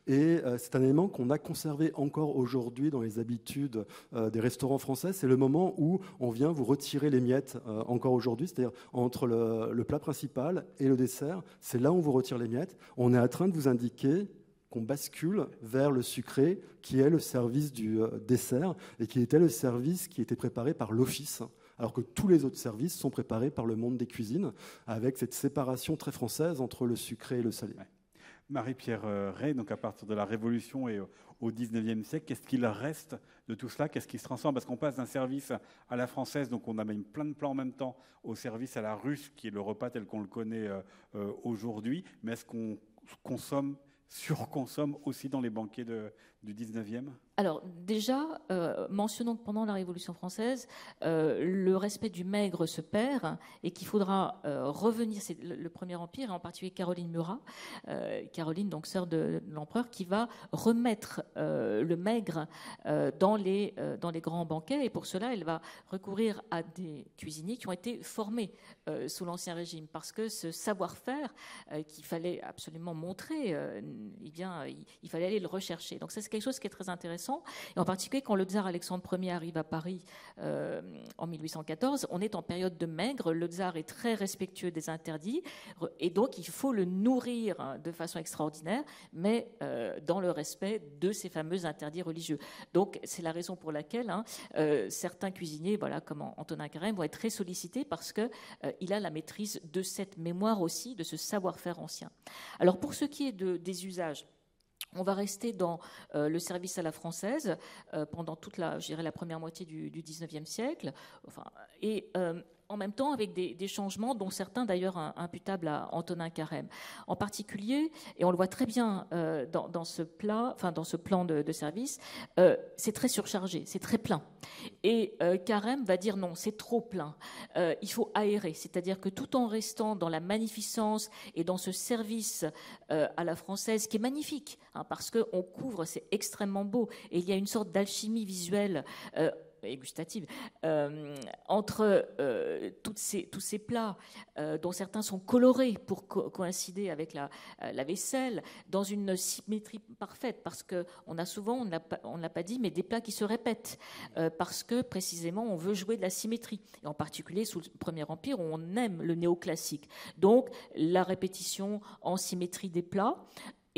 Et euh, c'est un élément qu'on a conservé encore aujourd'hui dans les habitudes euh, des restaurants français. C'est le moment où on vient vous retirer les miettes euh, encore aujourd'hui, c'est-à-dire entre le, le plat principal et le dessert. C'est là où on vous retire les miettes. On est en train de vous indiquer qu'on bascule vers le sucré, qui est le service du dessert, et qui était le service qui était préparé par l'office alors que tous les autres services sont préparés par le monde des cuisines, avec cette séparation très française entre le sucré et le salé.
Marie-Pierre euh, Ray, donc à partir de la Révolution et au XIXe siècle, qu'est-ce qu'il reste de tout cela? Qu'est-ce qui se transforme? Parce qu'on passe d'un service à la française, donc on a même plein de plans en même temps, au service à la russe, qui est le repas tel qu'on le connaît euh, euh, aujourd'hui. Mais est-ce qu'on consomme, surconsomme aussi dans les banquets du XIXe
alors déjà, euh, mentionnons que pendant la Révolution française, euh, le respect du maigre se perd et qu'il faudra euh, revenir, c'est le, Premier Empire, et en particulier Caroline Murat, Caroline, donc sœur de, l'empereur, qui va remettre le maigre dans, les, grands banquets. Et pour cela, elle va recourir à des cuisiniers qui ont été formés sous l'Ancien Régime, parce que ce savoir-faire qu'il fallait absolument montrer, eh bien, il, il fallait aller le rechercher. Donc ça, c'est quelque chose qui est très intéressant et en particulier quand le tsar Alexandre Ier arrive à Paris euh, en 1814, on est en période de maigre, le tsar est très respectueux des interdits, et donc il faut le nourrir de façon extraordinaire, mais euh, dans le respect de ces fameux interdits religieux. Donc c'est la raison pour laquelle hein, euh, certains cuisiniers, voilà, comme Antonin Carême, vont être très sollicités parce qu'il a la maîtrise de cette mémoire aussi, de ce savoir-faire ancien. Alors pour ce qui est de, des usages, on va rester dans euh, le service à la française euh, pendant toute la, première moitié du, du 19e siècle. Euh, en même temps avec des, changements dont certains d'ailleurs imputables à Antonin Carême. En particulier, et on le voit très bien euh, dans, ce plat, enfin dans ce plan de, service, euh, c'est très surchargé, c'est très plein. Et euh, Carême va dire non, c'est trop plein. il faut aérer, c'est-à-dire que tout en restant dans la magnificence et dans ce service à la française qui est magnifique, hein, parce qu'on couvre, c'est extrêmement beau, et il y a une sorte d'alchimie visuelle et gustative, euh, entre euh, ces, tous ces plats, euh, dont certains sont colorés pour coïncider avec la, la, vaisselle, dans une symétrie parfaite, parce qu'on a souvent, on ne l'a pas dit, mais des plats qui se répètent, parce que précisément on veut jouer de la symétrie, et en particulier sous le Premier Empire, on aime le néoclassique. Donc la répétition en symétrie des plats,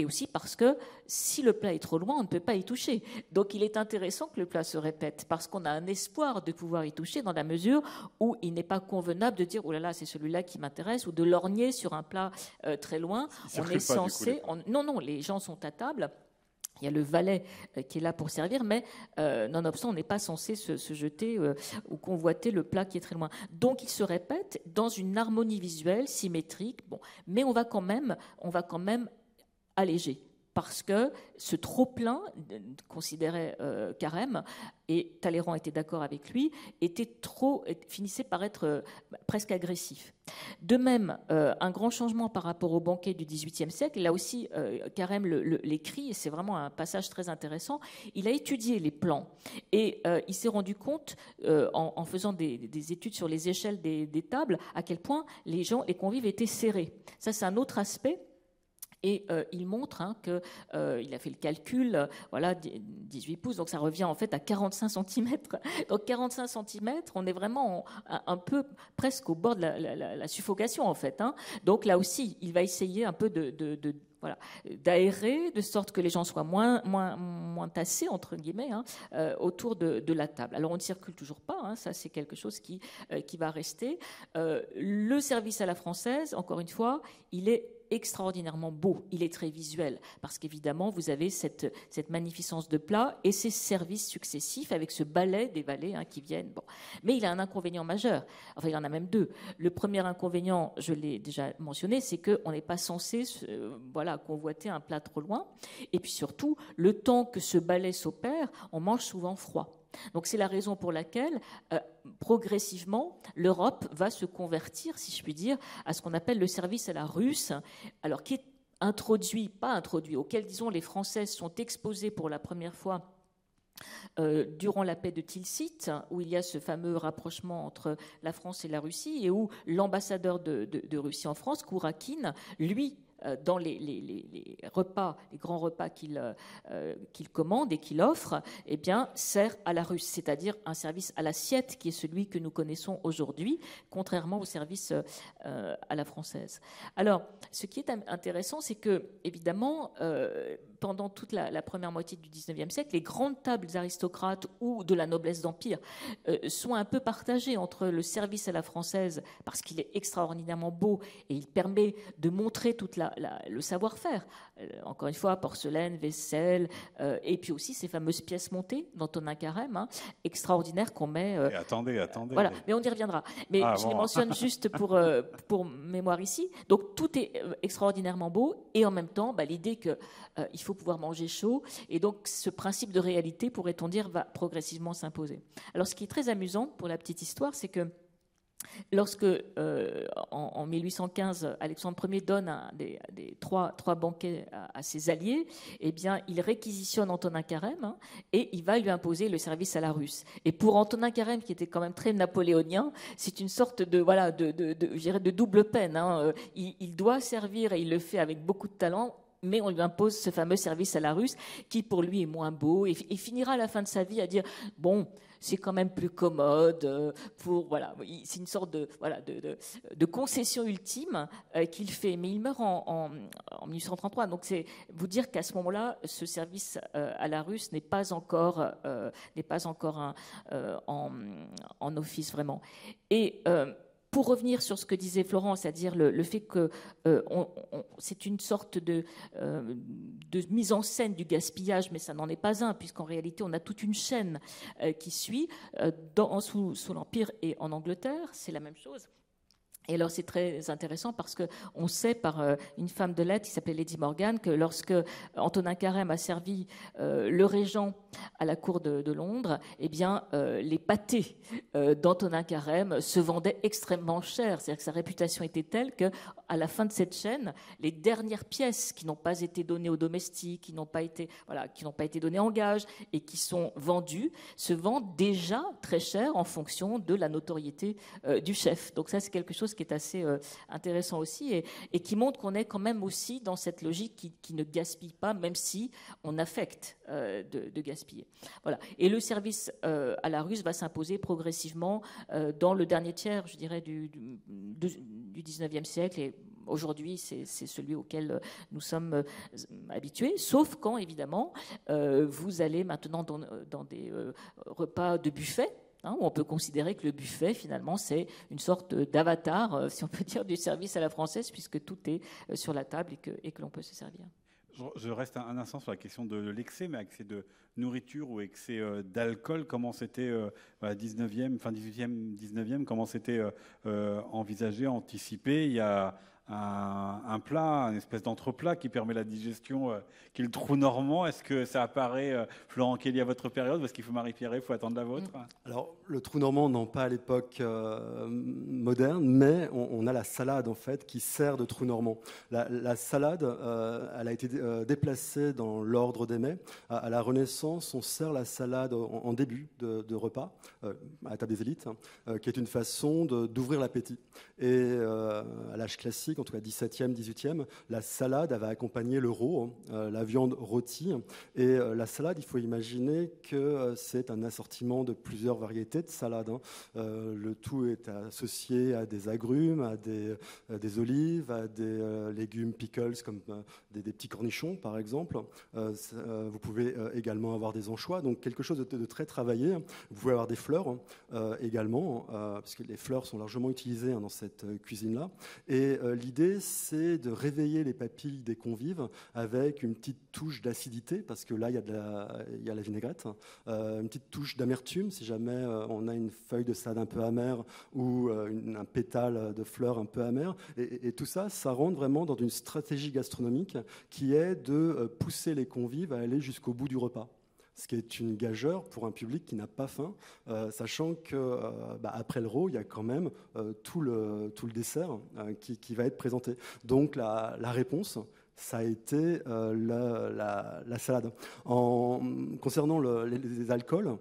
et aussi parce que si le plat est trop loin, on ne peut pas y toucher. Donc il est intéressant que le plat se répète, parce qu'on a un espoir de pouvoir y toucher dans la mesure où il n'est pas convenable de dire, oh là là, c'est celui-là qui m'intéresse, ou de lorgner sur un plat euh, très loin. on est censé... non, non, les gens sont à table. Il y a le valet euh, qui est là pour servir, mais euh, nonobstant, on n'est pas censé se, jeter ou convoiter le plat qui est très loin. Donc, il se répète dans une harmonie visuelle symétrique. Bon, mais on va quand même, on va quand même allégé parce que ce trop-plein, considérait euh, Carême, et Talleyrand était d'accord avec lui, était trop, finissait par être euh, presque agressif. De même, euh, un grand changement par rapport au banquet du XVIIIe siècle, là aussi, Carême l'écrit, et c'est vraiment un passage très intéressant, il a étudié les plans, et il s'est rendu compte, en, faisant des, études sur les échelles des, des tables, à quel point les gens, les convives étaient serrés. Ça, c'est un autre aspect et euh, il montre hein, qu'il euh, a fait le calcul, voilà, 18 pouces, donc ça revient en fait à 45 cm. Donc 45 cm, on est vraiment un, peu presque au bord de la, suffocation en fait. Hein. Donc là aussi, il va essayer un peu de, voilà, d'aérer, de sorte que les gens soient moins, moins, moins tassés, entre guillemets, hein, euh, autour de, la table. Alors on ne circule toujours pas, hein, ça c'est quelque chose qui, qui va rester. Le service à la française, encore une fois, il est extraordinairement beau. Il est très visuel parce qu'évidemment, vous avez cette, magnificence de plat et ces services successifs avec ce ballet des valets hein, qui viennent. Bon. Mais il a un inconvénient majeur. Enfin, il y en a même deux. Le premier inconvénient, je l'ai déjà mentionné, c'est qu'on n'est pas censé euh, voilà, convoiter un plat trop loin. Et puis surtout, le temps que ce ballet s'opère, on mange souvent froid. Donc c'est la raison pour laquelle, euh, progressivement, l'Europe va se convertir, si je puis dire, à ce qu'on appelle le service à la russe, alors qui est introduit, pas introduit, auquel, disons, les Françaises sont exposées pour la première fois euh, durant la paix de Tilsit, où il y a ce fameux rapprochement entre la France et la Russie, et où l'ambassadeur de, de, Russie en France, Kourakine, lui, dans les, repas, les grands repas qu'il euh, commande et qu'il offre, eh bien, sert à la russe, c'est-à-dire un service à l'assiette qui est celui que nous connaissons aujourd'hui, contrairement au service euh, à la française. Alors, ce qui est intéressant, c'est que, évidemment, pendant toute la, première moitié du XIXe siècle, les grandes tables aristocrates ou de la noblesse d'empire euh, sont un peu partagées entre le service à la française, parce qu'il est extraordinairement beau et il permet de montrer tout le savoir-faire. Euh, encore une fois, porcelaine, vaisselle, euh, et puis aussi ces fameuses pièces montées d'Antonin Carême, hein, extraordinaires qu'on met.
attendez, attendez.
Voilà, mais on y reviendra. Mais ah, je les mentionne juste pour, pour mémoire ici. Donc tout est extraordinairement beau, et en même temps, bah, l'idée qu'il faut pouvoir manger chaud. Et donc, ce principe de réalité, pourrait-on dire, va progressivement s'imposer. Alors, ce qui est très amusant pour la petite histoire, c'est que Lorsque, euh, en, 1815, Alexandre Ier donne des, trois, trois, banquets à, ses alliés, eh bien, il réquisitionne Antonin Carême hein, et il va lui imposer le service à la Russe. Et pour Antonin Carême, qui était quand même très napoléonien, c'est une sorte de, voilà, de, de, de, de double peine. Hein. Euh, il, il, doit servir et il le fait avec beaucoup de talent mais on lui impose ce fameux service à la russe qui pour lui est moins beau et, finira à la fin de sa vie à dire bon c'est quand même plus commode euh, pour voilà. C'est une sorte de voilà de, de, concession ultime euh, qu'il fait. Mais il meurt en, en, 1833 donc c'est vous dire qu'à ce moment-là ce service euh, à la russe n'est pas encore n'est pas encore un, en, en, office vraiment. Et pour revenir sur ce que disait Florent, c'est-à-dire le, fait que euh, c'est une sorte de, euh, de, mise en scène du gaspillage, mais ça n'en est pas un, puisqu'en réalité, on a toute une chaîne euh, qui suit. Sous l'Empire et en Angleterre, c'est la même chose. Et alors c'est très intéressant parce que on sait par euh, une femme de lettres qui s'appelait Lady Morgan que lorsque Antonin Carême a servi euh, le régent à la cour de, Londres, eh bien euh, les pâtés d'Antonin Carême se vendaient extrêmement cher. C'est-à-dire que sa réputation était telle que à la fin de cette chaîne, les dernières pièces qui n'ont pas été données aux domestiques, qui n'ont pas été voilà, qui n'ont pas été données en gage et qui sont vendues, se vendent déjà très cher en fonction de la notoriété du chef. Donc ça c'est quelque chose qui est assez euh, intéressant aussi et, qui montre qu'on est quand même aussi dans cette logique qui, ne gaspille pas, même si on affecte euh, de, gaspiller. Voilà. Et le service euh, à la russe va s'imposer progressivement dans le dernier tiers, je dirais, du, du, 19e siècle et Aujourd'hui, c'est celui auquel nous sommes habitués, sauf quand, évidemment, vous allez maintenant dans des repas de buffet, Hein, on peut considérer que le buffet, finalement, c'est une sorte d'avatar, euh, si on peut dire, du service à la française, puisque tout est euh, sur la table et que, l'on peut se servir.
Je reste un instant sur la question de l'excès, mais excès de nourriture ou excès euh, d'alcool, comment c'était 19e, fin 18e, 19e, comment c'était envisagé, anticipé? Il y a un, plat, une espèce d'entreplat qui permet la digestion, euh, qui est le trou normand. Est-ce que ça apparaît, euh, Florent Kelly, à votre période? Parce qu'il faut Marie-Pierre, il faut attendre la vôtre.
Alors, le trou normand, non pas à l'époque euh, moderne, mais on, a la salade, en fait, qui sert de trou normand. La, salade, elle a été déplacée dans l'ordre des mets. À, la Renaissance, on sert la salade en, début de, repas, à la table des élites, hein, qui est une façon d'ouvrir l'appétit. Et à l'âge classique, en tout cas 17e, 18e, la salade avait accompagné le rôt, hein, la viande rôtie. Et la salade, il faut imaginer que c'est un assortiment de plusieurs variétés de salades. Hein. le tout est associé à des agrumes, à des, olives, à des légumes pickles comme des, petits cornichons, par exemple. vous pouvez également avoir des anchois, donc quelque chose de, très travaillé. Vous pouvez avoir des fleurs également, parce que les fleurs sont largement utilisées hein, dans cette euh, cuisine-là. Et euh, l'idée, c'est de réveiller les papilles des convives avec une petite touche d'acidité, parce que là, il y a, la, vinaigrette, euh, une petite touche d'amertume, si jamais on a une feuille de salade un peu amère ou un pétale de fleurs un peu amère. Et, tout ça, ça rentre vraiment dans une stratégie gastronomique qui est de pousser les convives à aller jusqu'au bout du repas ce qui est une gageure pour un public qui n'a pas faim, euh, sachant que euh, bah, après le roux, il y a quand même euh, tout, le, tout le dessert qui, va être présenté. Donc la, réponse, ça a été la, salade. En, concernant les, alcools,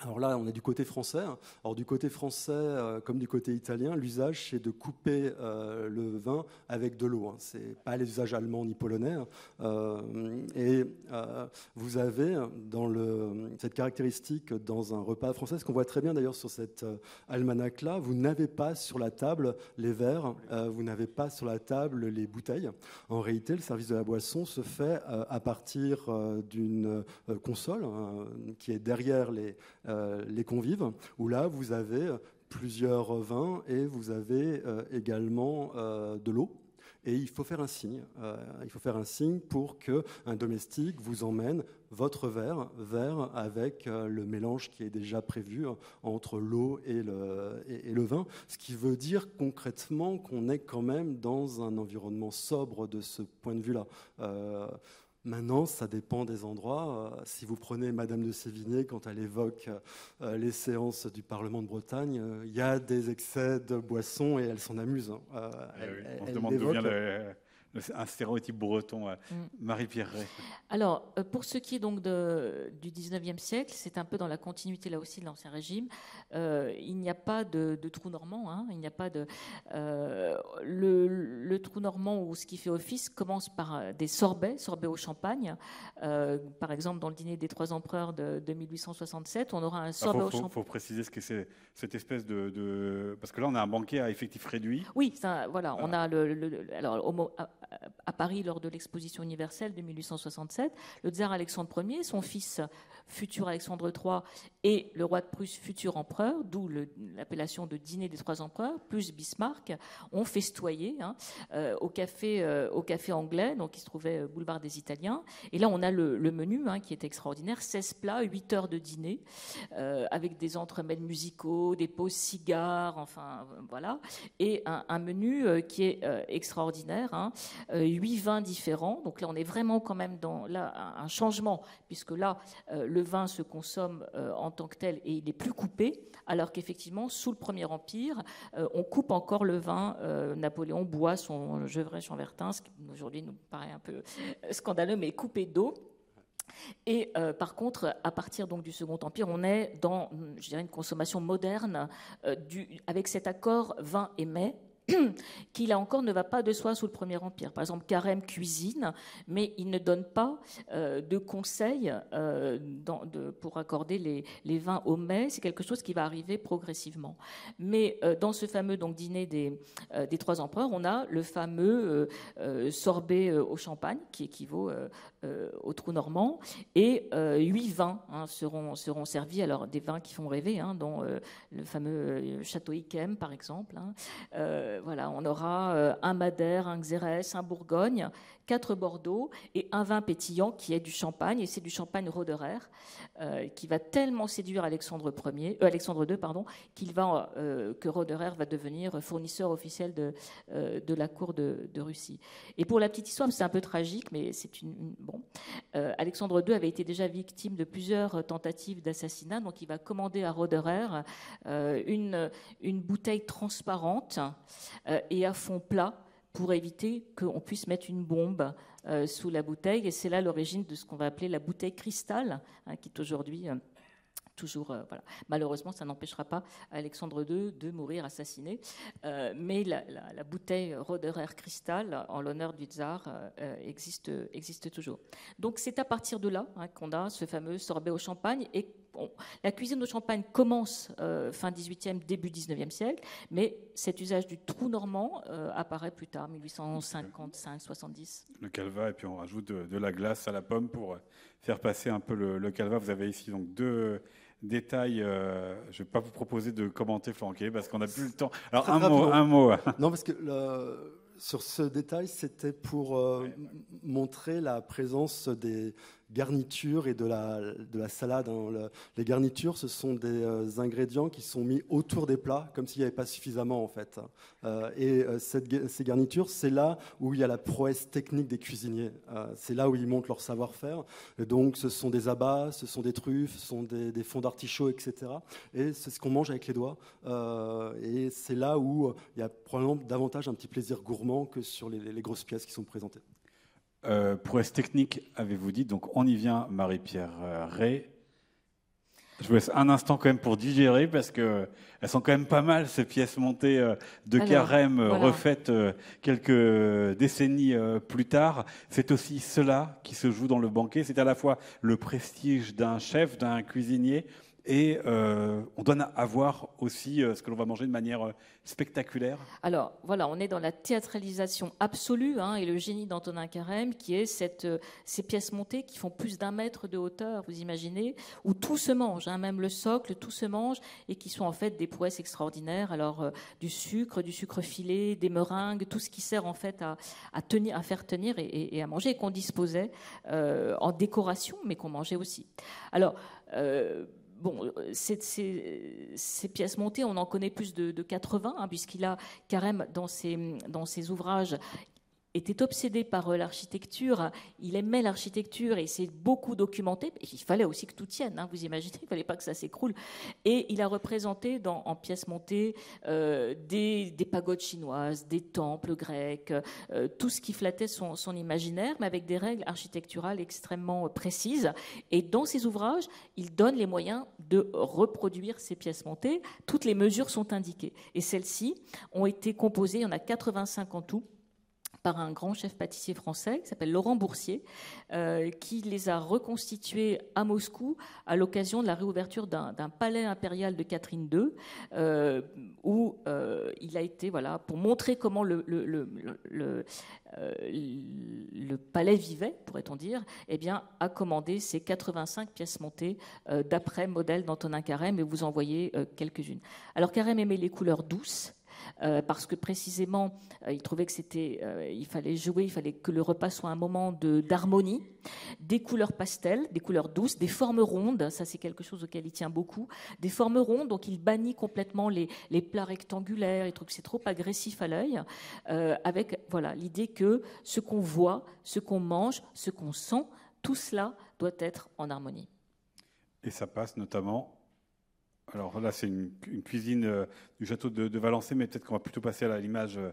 alors là, on est du côté français. Alors du côté français, euh, comme du côté italien, l'usage c'est de couper euh, le vin avec de l'eau. Hein. C'est pas les usages allemands ni polonais. Hein. Euh, et vous avez dans cette caractéristique dans un repas français, ce qu'on voit très bien d'ailleurs sur cette almanach là, vous n'avez pas sur la table les verres, vous n'avez pas sur la table les bouteilles. En réalité, le service de la boisson se fait à partir d'une console hein, qui est derrière les les convives, où là, vous avez plusieurs vins et vous avez euh, également euh, de l'eau. Et il faut faire un signe. il faut faire un signe pour que un domestique vous emmène votre verre, verre avec le mélange qui est déjà prévu entre l'eau et le, et, le, vin. Ce qui veut dire concrètement qu'on est quand même dans un environnement sobre de ce point de vue-là. Maintenant, ça dépend des endroits. Euh, si vous prenez Madame de Sévigné, quand elle évoque euh, les séances du Parlement de Bretagne, euh, il y a des excès de boissons et elle s'en amuse.
On se demande d'où vient le, un stéréotype breton, euh, mm. Marie-Pierre
Alors, euh, pour ce qui est donc de, du 19e siècle, c'est un peu dans la continuité là aussi de l'Ancien Régime. Euh, il n'y a pas de, trou normand, hein. il n'y a pas de... le, trou normand ou ce qui fait office commence par des sorbets, sorbets au champagne. par exemple, dans le dîner des trois empereurs de, 1867, on aura un sorbet au champagne.
Il faut préciser ce que c'est cette espèce de, Parce que là, on a un banquet à effectif réduit.
Oui, ça, voilà, on a le... alors, à Paris lors de l'exposition universelle de 1867, le tsar Alexandre Ier, son fils futur Alexandre III et le roi de Prusse futur empereur, d'où l'appellation de dîner des trois empereurs, plus Bismarck, ont festoyé hein, euh, au, café, euh, au café anglais, donc qui se trouvait euh, boulevard des Italiens. Et là, on a le, menu hein, qui est extraordinaire 16 plats, 8 heures de dîner, avec des entremets musicaux, des pauses cigares, enfin voilà, et un, menu qui est extraordinaire, hein, 8 vins différents. Donc là, on est vraiment quand même dans là, un changement, puisque là, vin se consomme euh, en tant que tel et il est plus coupé, alors qu'effectivement, sous le Premier Empire, euh, on coupe encore le vin. Euh, Napoléon boit son Gevrey Chambertin, ce qui aujourd'hui nous paraît un peu scandaleux, mais coupé d'eau. Et par contre, à partir du Second Empire, on est dans, une consommation moderne avec cet accord vin et mets qui là encore ne va pas de soi sous le Premier Empire. Par exemple, Carême cuisine, mais il ne donne pas euh, de conseils euh, pour accorder les, vins au mets. C'est quelque chose qui va arriver progressivement. Mais euh, dans ce fameux dîner des, trois empereurs, on a le fameux sorbet au champagne, qui équivaut au trou normand, et huit vins hein, seront, seront servis. Alors des vins qui font rêver, hein, dont le fameux Château Yquem, par exemple. Hein, voilà, on aura euh, un Madère, un Xérès, un Bourgogne, quatre Bordeaux et un vin pétillant qui est du champagne, et c'est du champagne Roderer, euh, qui va tellement séduire Alexandre, Ier, euh, Alexandre II pardon, qu'il va, euh, que Roderer va devenir fournisseur officiel de, de la cour de, Russie. Et pour la petite histoire, c'est un peu tragique, mais c'est une, bon. Alexandre II avait été déjà victime de plusieurs tentatives d'assassinat, donc il va commander à Roderer une, une bouteille transparente et à fond plat pour éviter qu'on puisse mettre une bombe euh, sous la bouteille. Et c'est là l'origine de ce qu'on va appeler la bouteille cristal, hein, qui est aujourd'hui euh, toujours. voilà. Malheureusement, ça n'empêchera pas Alexandre II de mourir assassiné. mais la, bouteille Roderer Cristal, en l'honneur du tsar, existe, existe toujours. Donc c'est à partir de là hein, qu'on a ce fameux sorbet au champagne et la cuisine au champagne commence euh, fin 18e, début 19e siècle, mais cet usage du trou normand euh, apparaît plus tard, 1855-70.
Le calva, et puis on rajoute de, la glace à la pomme pour faire passer un peu le, calva. Vous avez ici donc deux détails. Euh, je ne vais pas vous proposer de commenter flanquer parce qu'on n'a plus le temps. Alors un mot, un mot.
Non, parce que sur ce détail, c'était pour montrer la présence des, garniture et de la, de la salade. Hein. les garnitures, ce sont des euh, ingrédients qui sont mis autour des plats, comme s'il n'y avait pas suffisamment en fait. Euh, et euh, ces garnitures, c'est là où il y a la prouesse technique des cuisiniers. c'est là où ils montrent leur savoir-faire. donc, ce sont des abats, ce sont des truffes, ce sont des, fonds d'artichaut, etc. Et c'est ce qu'on mange avec les doigts. et c'est là où il y a probablement davantage un petit plaisir gourmand que sur les grosses pièces qui sont présentées.
Euh, prouesse technique, avez-vous dit. Donc on y vient, Marie-Pierre euh, Ray. Je vous laisse un instant quand même pour digérer parce que elles sont quand même pas mal ces pièces montées euh, de carême refaites quelques décennies plus tard. C'est aussi cela qui se joue dans le banquet. C'est à la fois le prestige d'un chef, d'un cuisinier, et euh, on doit avoir aussi euh, ce que l'on va manger de manière euh, spectaculaire.
Alors voilà, on est dans la théâtralisation absolue hein, et le génie d'Antonin Carême qui est cette, ces pièces montées qui font plus d'un mètre de hauteur, vous imaginez, où tout se mange, hein, même le socle, tout se mange et qui sont en fait des prouesses extraordinaires. Alors du sucre, du sucre filé, des meringues, tout ce qui sert en fait à, tenir, à faire tenir et à manger et qu'on disposait en décoration, mais qu'on mangeait aussi. Alors bon, euh, ces, pièces montées, on en connaît plus de, 80, hein, puisqu'il a dans dans ses ouvrages, était obsédé par euh, l'architecture, il aimait l'architecture et s'est beaucoup documenté. Il fallait aussi que tout tienne, hein, vous imaginez, il ne fallait pas que ça s'écroule. Et il a représenté en pièces montées euh, des, pagodes chinoises, des temples grecs, euh, tout ce qui flattait son, imaginaire, mais avec des règles architecturales extrêmement précises. Et dans ses ouvrages, il donne les moyens de reproduire ces pièces montées. Toutes les mesures sont indiquées. Et celles-ci ont été composées, il y en a 85 en tout par un grand chef pâtissier français qui s'appelle Laurent Boursier, euh, qui les a reconstitués à Moscou à l'occasion de la réouverture d'un palais impérial de Catherine II, euh, où euh, il a été, voilà, pour montrer comment le, palais vivait, pourrait-on dire, eh bien, a commandé ces 85 pièces montées d'après modèle d'Antonin Carême, et vous en voyez quelques-unes. Alors Carême aimait les couleurs douces, euh, parce que précisément, euh, il trouvait que c'était, euh, il fallait jouer, il fallait que le repas soit un moment d'harmonie, des couleurs pastel, des couleurs douces, des formes rondes, ça c'est quelque chose auquel il tient beaucoup, des formes rondes, donc il bannit complètement les, les plats rectangulaires, les trucs c'est trop agressif à l'œil, avec voilà l'idée que ce qu'on voit, ce qu'on mange, ce qu'on sent, tout cela doit être en harmonie.
Et ça passe notamment alors là, c'est une, cuisine euh, du château de, Valençay, mais peut-être qu'on va plutôt passer à l'image euh,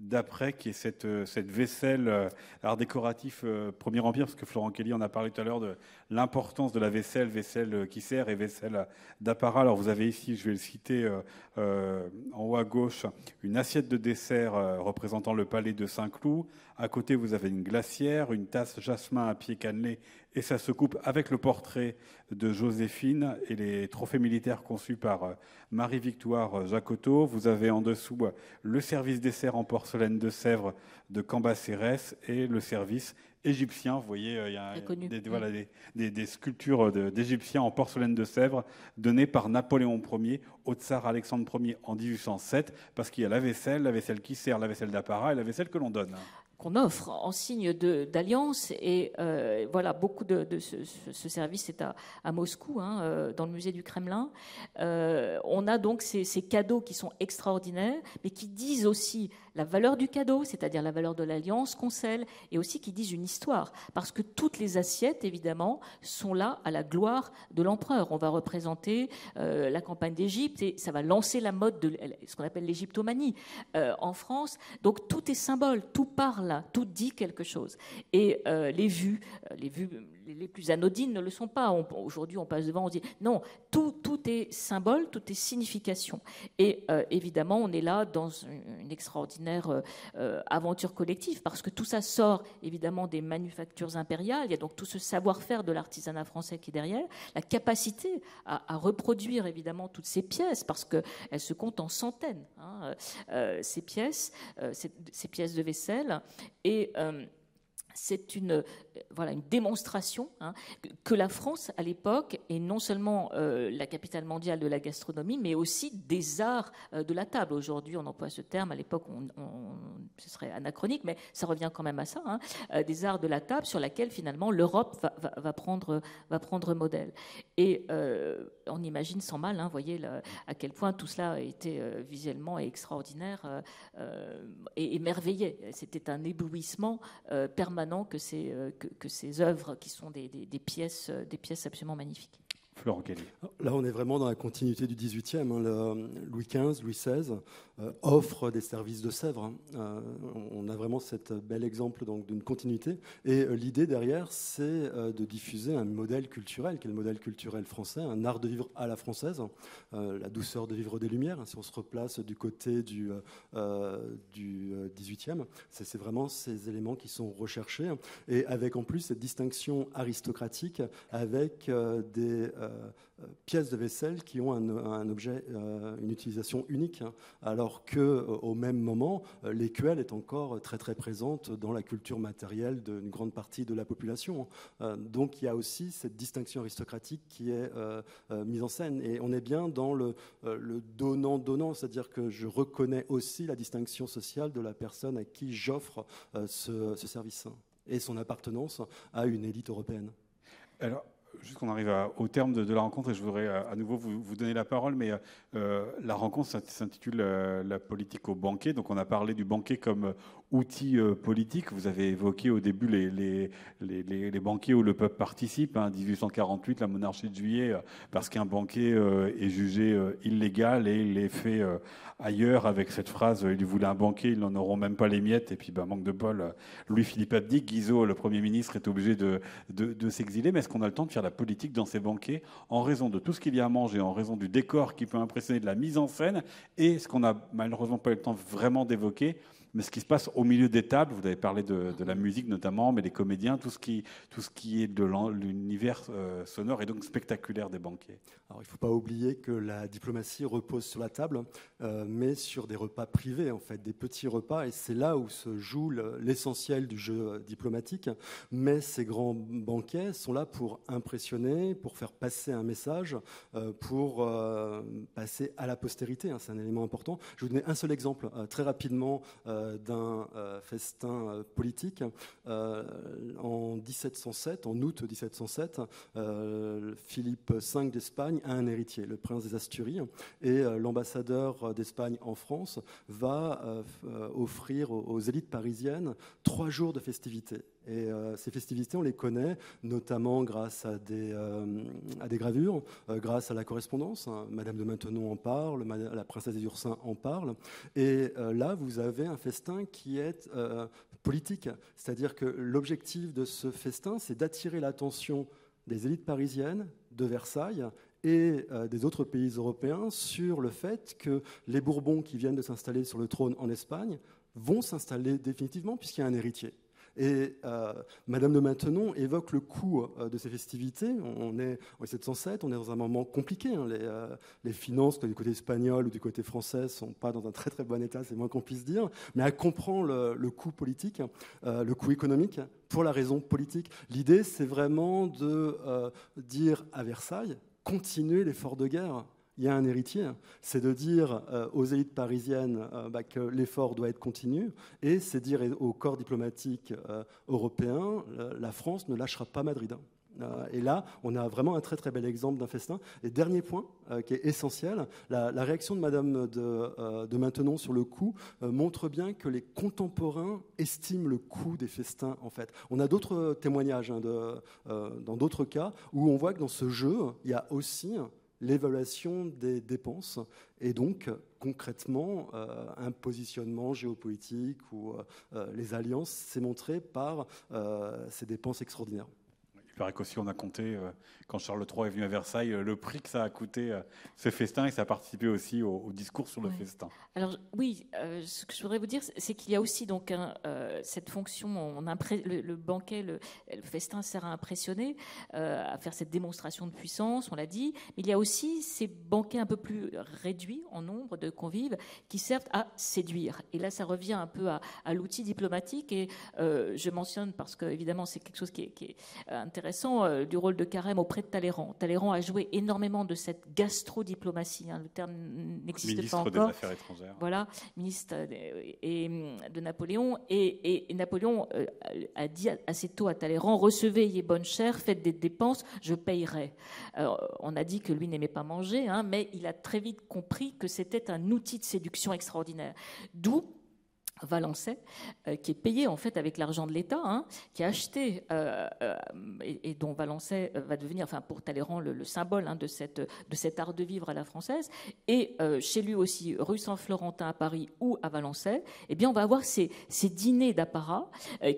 d'après, qui est cette, euh, cette vaisselle art décoratif Premier Empire, parce que Florent Kelly en a parlé tout à l'heure de l'importance de la vaisselle, vaisselle qui sert et vaisselle d'apparat. Alors vous avez ici, je vais le citer en haut à gauche, une assiette de dessert représentant le palais de Saint-Cloud. À côté, vous avez une glacière, une tasse jasmin à pied cannelé et ça se coupe avec le portrait de Joséphine et les trophées militaires conçus par euh, Marie-Victoire Jacotot. Vous avez en dessous euh, le service dessert en porcelaine de Sèvres de Cambacérès et le service égyptien. Vous voyez, euh, il y a des, des, sculptures d'Égyptiens en porcelaine de Sèvres données par Napoléon Ier au tsar Alexandre Ier en 1807, parce qu'il y a la vaisselle, la vaisselle qui sert, la vaisselle d'apparat et la vaisselle que l'on donne
qu'on offre en signe d'alliance. Et euh, voilà, beaucoup de, ce, service est à, Moscou, hein, euh, dans le musée du Kremlin. Euh, on a donc ces, ces, cadeaux qui sont extraordinaires, mais qui disent aussi la valeur du cadeau, c'est-à-dire la valeur de l'alliance qu'on scelle, et aussi qui disent une histoire. Parce que toutes les assiettes, évidemment, sont là à la gloire de l'empereur. On va représenter la campagne d'Égypte et ça va lancer la mode de ce qu'on appelle l'égyptomanie en France. Donc tout est symbole, tout parle tout dit quelque chose. Et euh, les vues, euh, les vues les plus anodines ne le sont pas. Aujourd'hui, on passe devant, on dit non, tout, tout est symbole, tout est signification. Et euh, évidemment, on est là dans une, extraordinaire euh, euh, aventure collective, parce que tout ça sort évidemment des manufactures impériales. Il y a donc tout ce savoir-faire de l'artisanat français qui est derrière, la capacité à, reproduire évidemment toutes ces pièces, parce qu'elles se comptent en centaines, hein, ces pièces, ces, ces, pièces de vaisselle. Et c'est une, voilà, une démonstration hein, que la France, à l'époque, est non seulement euh, la capitale mondiale de la gastronomie, mais aussi des arts euh, de la table. Aujourd'hui, on emploie ce terme, à l'époque, ce serait anachronique, mais ça revient quand même à ça, hein, euh, des arts de la table sur laquelle finalement l'Europe va, prendre, va prendre modèle. Et on imagine sans mal, hein, voyez à quel point tout cela a été visuellement extraordinaire et émerveillé. C'était un éblouissement permanent que ces, que, ces œuvres qui sont des, pièces, des pièces absolument magnifiques.
Là, on est vraiment dans la continuité du XVIIIe. Hein. Le Louis XV, Louis XVI euh, offre des services de Sèvres. Hein. Euh, on a vraiment cet bel exemple d'une continuité. Et euh, l'idée derrière, c'est de diffuser un modèle culturel, qui est le modèle culturel français, un art de vivre à la française, la douceur de vivre des Lumières. Hein. si on se replace du côté du, du XVIIIe, c'est vraiment ces éléments qui sont recherchés. Et avec en plus cette distinction aristocratique avec des euh, euh, pièces de vaisselle qui ont un, objet, euh, une utilisation unique, hein. alors que au même moment, l'écuelle est encore très très présente dans la culture matérielle d'une grande partie de la population. Hein. donc il y a aussi cette distinction aristocratique qui est mise en scène, et on est bien dans le, donnant-donnant, c'est-à-dire que je reconnais aussi la distinction sociale de la personne à qui j'offre ce, service et son appartenance à une élite européenne.
Alors, juste qu'on arrive au terme de, la rencontre, et je voudrais à, nouveau vous, donner la parole, mais euh, la rencontre s'intitule euh, La politique au banquet. Donc on a parlé du banquet comme outil euh, politique. Vous avez évoqué au début les, les, banquets où le peuple participe. Hein, 1848, la monarchie de juillet, parce qu'un banquet est jugé illégal et il est fait ailleurs avec cette phrase il voulait un banquet, ils n'en auront même pas les miettes. Et puis, bah, manque de bol, Louis-Philippe Abdic, Guizot, le Premier ministre, est obligé de s'exiler. Mais est-ce qu'on a le temps de faire la politique dans ces banquets en raison de tout ce qu'il y a à manger, en raison du décor qui peut impressionner, de la mise en scène? Et ce qu'on n'a malheureusement pas eu le temps vraiment d'évoquer, mais ce qui se passe au milieu des tables, vous avez parlé de, la musique notamment, mais les comédiens, tout ce qui, tout ce qui est de l'univers euh, sonore et donc spectaculaire des banquets.
Alors il ne faut pas oublier que la diplomatie repose sur la table, euh, mais sur des repas privés, en fait, des petits repas, et c'est là où se joue l'essentiel du jeu euh, diplomatique. Mais ces grands banquets sont là pour impressionner, pour faire passer un message, pour passer à la postérité. Hein, c'est un élément important. Je vais vous donner un seul exemple très rapidement euh, d'un euh, festin euh, politique. en 1707, en août 1707, Philippe V d'Espagne a un héritier, le prince des Asturies, et l'ambassadeur d'Espagne en France va offrir aux élites parisiennes trois jours de festivités. Et ces festivités, on les connaît notamment grâce à des, des gravures, grâce à la correspondance. Hein. Madame de Maintenon en parle, la princesse des Ursins en parle. Et là, vous avez un festin qui est euh, politique. C'est-à-dire que l'objectif de ce festin, c'est d'attirer l'attention des élites parisiennes de Versailles et euh, des autres pays européens sur le fait que les Bourbons qui viennent de s'installer sur le trône en Espagne vont s'installer définitivement puisqu'il y a un héritier. Et euh, Madame de Maintenon évoque le coût euh, de ces festivités. On est en 1707, on est dans un moment compliqué. Hein. Euh, les, finances, du côté espagnol ou du côté français, sont pas dans un très très bon état, c'est moins qu'on puisse dire. Mais elle comprend le, coût politique, le coût économique, pour la raison politique. L'idée, c'est vraiment de dire à Versailles, continuez l'effort de guerre il y a un héritier, c'est de dire euh, aux élites parisiennes euh, bah, que l'effort doit être continu, et c'est dire au corps diplomatique euh, européen, la France ne lâchera pas Madrid. Et là, on a vraiment un très très bel exemple d'un festin. Et dernier point qui est essentiel, la, réaction de Madame de, Maintenon sur le coût montre bien que les contemporains estiment le coût des festins. En fait, on a d'autres témoignages hein, dans d'autres cas où on voit que dans ce jeu, il y a aussi l'évaluation des dépenses et donc concrètement euh, un positionnement géopolitique ou euh, les alliances s'est montré par euh, ces dépenses extraordinaires.
Paraît qu'aussi on a compté, euh, quand Charles III est venu à Versailles, euh, le prix que ça a coûté euh, ce festin et ça a participé aussi au, discours sur le festin.
Alors oui, ce que je voudrais vous dire, c'est qu'il y a aussi donc cette fonction, on le, banquet, le, festin sert à impressionner, à faire cette démonstration de puissance, on l'a dit, mais il y a aussi ces banquets un peu plus réduits en nombre de convives qui servent à séduire. Et là, ça revient un peu à, l'outil diplomatique et je mentionne parce que évidemment c'est quelque chose qui est, qui est intéressant euh, du rôle de Carême auprès de Talleyrand. Talleyrand a joué énormément de cette gastrodiplomatie. Hein, le terme n'existe pas encore.
Ministre des Affaires étrangères.
Voilà, ministre de, de Napoléon. Et, Napoléon euh, a dit assez tôt à Talleyrand recevez, ayez bonne chère, faites des dépenses, je payerai. on a dit que lui n'aimait pas manger, hein, mais il a très vite compris que c'était un outil de séduction extraordinaire. D'où Valençay, euh, qui est payé en fait avec l'argent de l'État, hein, qui a acheté euh, euh, et, dont Valençay va devenir, enfin pour Talleyrand, le, symbole hein, de, cette, de cet art de vivre à la française. Et chez lui aussi, rue Saint-Florentin à Paris ou à Valençay, eh bien on va avoir ces, ces dîners d'apparat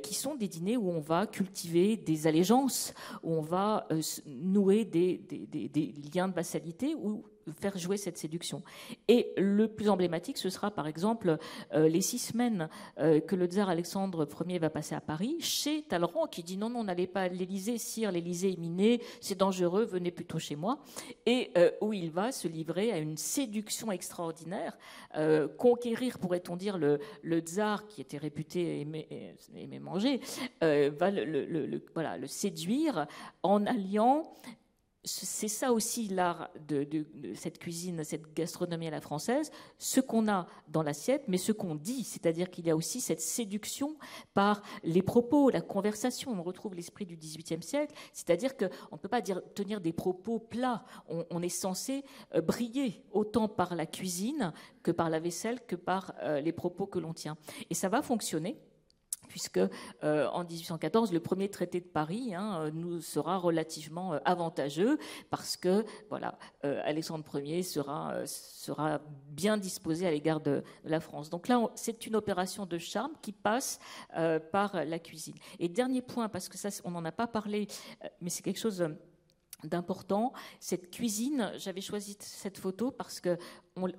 qui sont des dîners où on va cultiver des allégeances, où on va nouer des, des, liens de vassalité, où faire jouer cette séduction. Et le plus emblématique, ce sera par exemple euh, les six semaines euh, que le tsar Alexandre Ier va passer à Paris, chez Talleyrand, qui dit non, non, n'allez pas à l'Élysée, sire, l'Élysée est miné, c'est dangereux, venez plutôt chez moi, et euh, où il va se livrer à une séduction extraordinaire, conquérir, pourrait-on dire, le, le, tsar, qui était réputé aimer, aimer manger, va le, voilà, le séduire en alliant c'est ça aussi l'art de, cette cuisine, cette gastronomie à la française, ce qu'on a dans l'assiette, mais ce qu'on dit, c'est-à-dire qu'il y a aussi cette séduction par les propos, la conversation. On retrouve l'esprit du XVIIIe siècle, c'est-à-dire qu'on ne peut pas dire, tenir des propos plats. On, est censé euh, briller autant par la cuisine que par la vaisselle, que par euh, les propos que l'on tient. Et ça va fonctionner puisque euh, en 1814, le premier traité de Paris hein, nous sera relativement euh, avantageux parce que voilà, euh, Alexandre Ier sera bien disposé à l'égard de, la France. Donc là, c'est une opération de charme qui passe par la cuisine. Et dernier point, parce que ça, on n'en a pas parlé, mais c'est quelque chose d'important. Cette cuisine, j'avais choisi cette photo parce que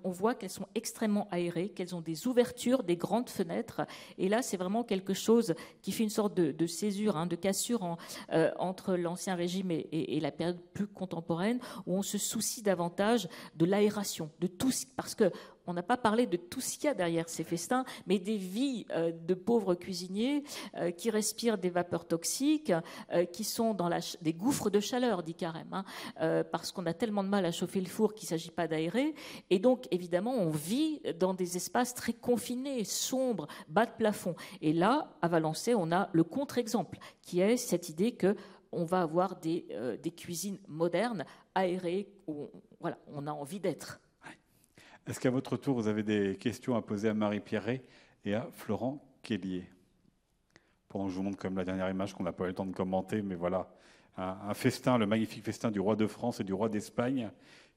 on, voit qu'elles sont extrêmement aérées, qu'elles ont des ouvertures, des grandes fenêtres. Et là, c'est vraiment quelque chose qui fait une sorte de, césure, hein, de cassure euh, entre l'ancien régime et, la période plus contemporaine, où on se soucie davantage de l'aération, de tout, parce que on n'a pas parlé de tout ce qu'il y a derrière ces festins, mais des vies euh, de pauvres cuisiniers euh, qui respirent des vapeurs toxiques, euh, qui sont dans des gouffres de chaleur, dit Carême, hein, parce qu'on a tellement de mal à chauffer le four qu'il ne s'agit pas d'aérer. Et donc, évidemment, on vit dans des espaces très confinés, sombres, bas de plafond. Et là, à Valençay, on a le contre-exemple, qui est cette idée que on va avoir des, des cuisines modernes, aérées, où voilà, on a envie d'être.
Est-ce qu'à votre tour, vous avez des questions à poser à Marie Pierret et à Florent Kellier? Pendant que je vous montre comme la dernière image qu'on n'a pas eu le temps de commenter, mais voilà, un, festin, le magnifique festin du roi de France et du roi d'Espagne,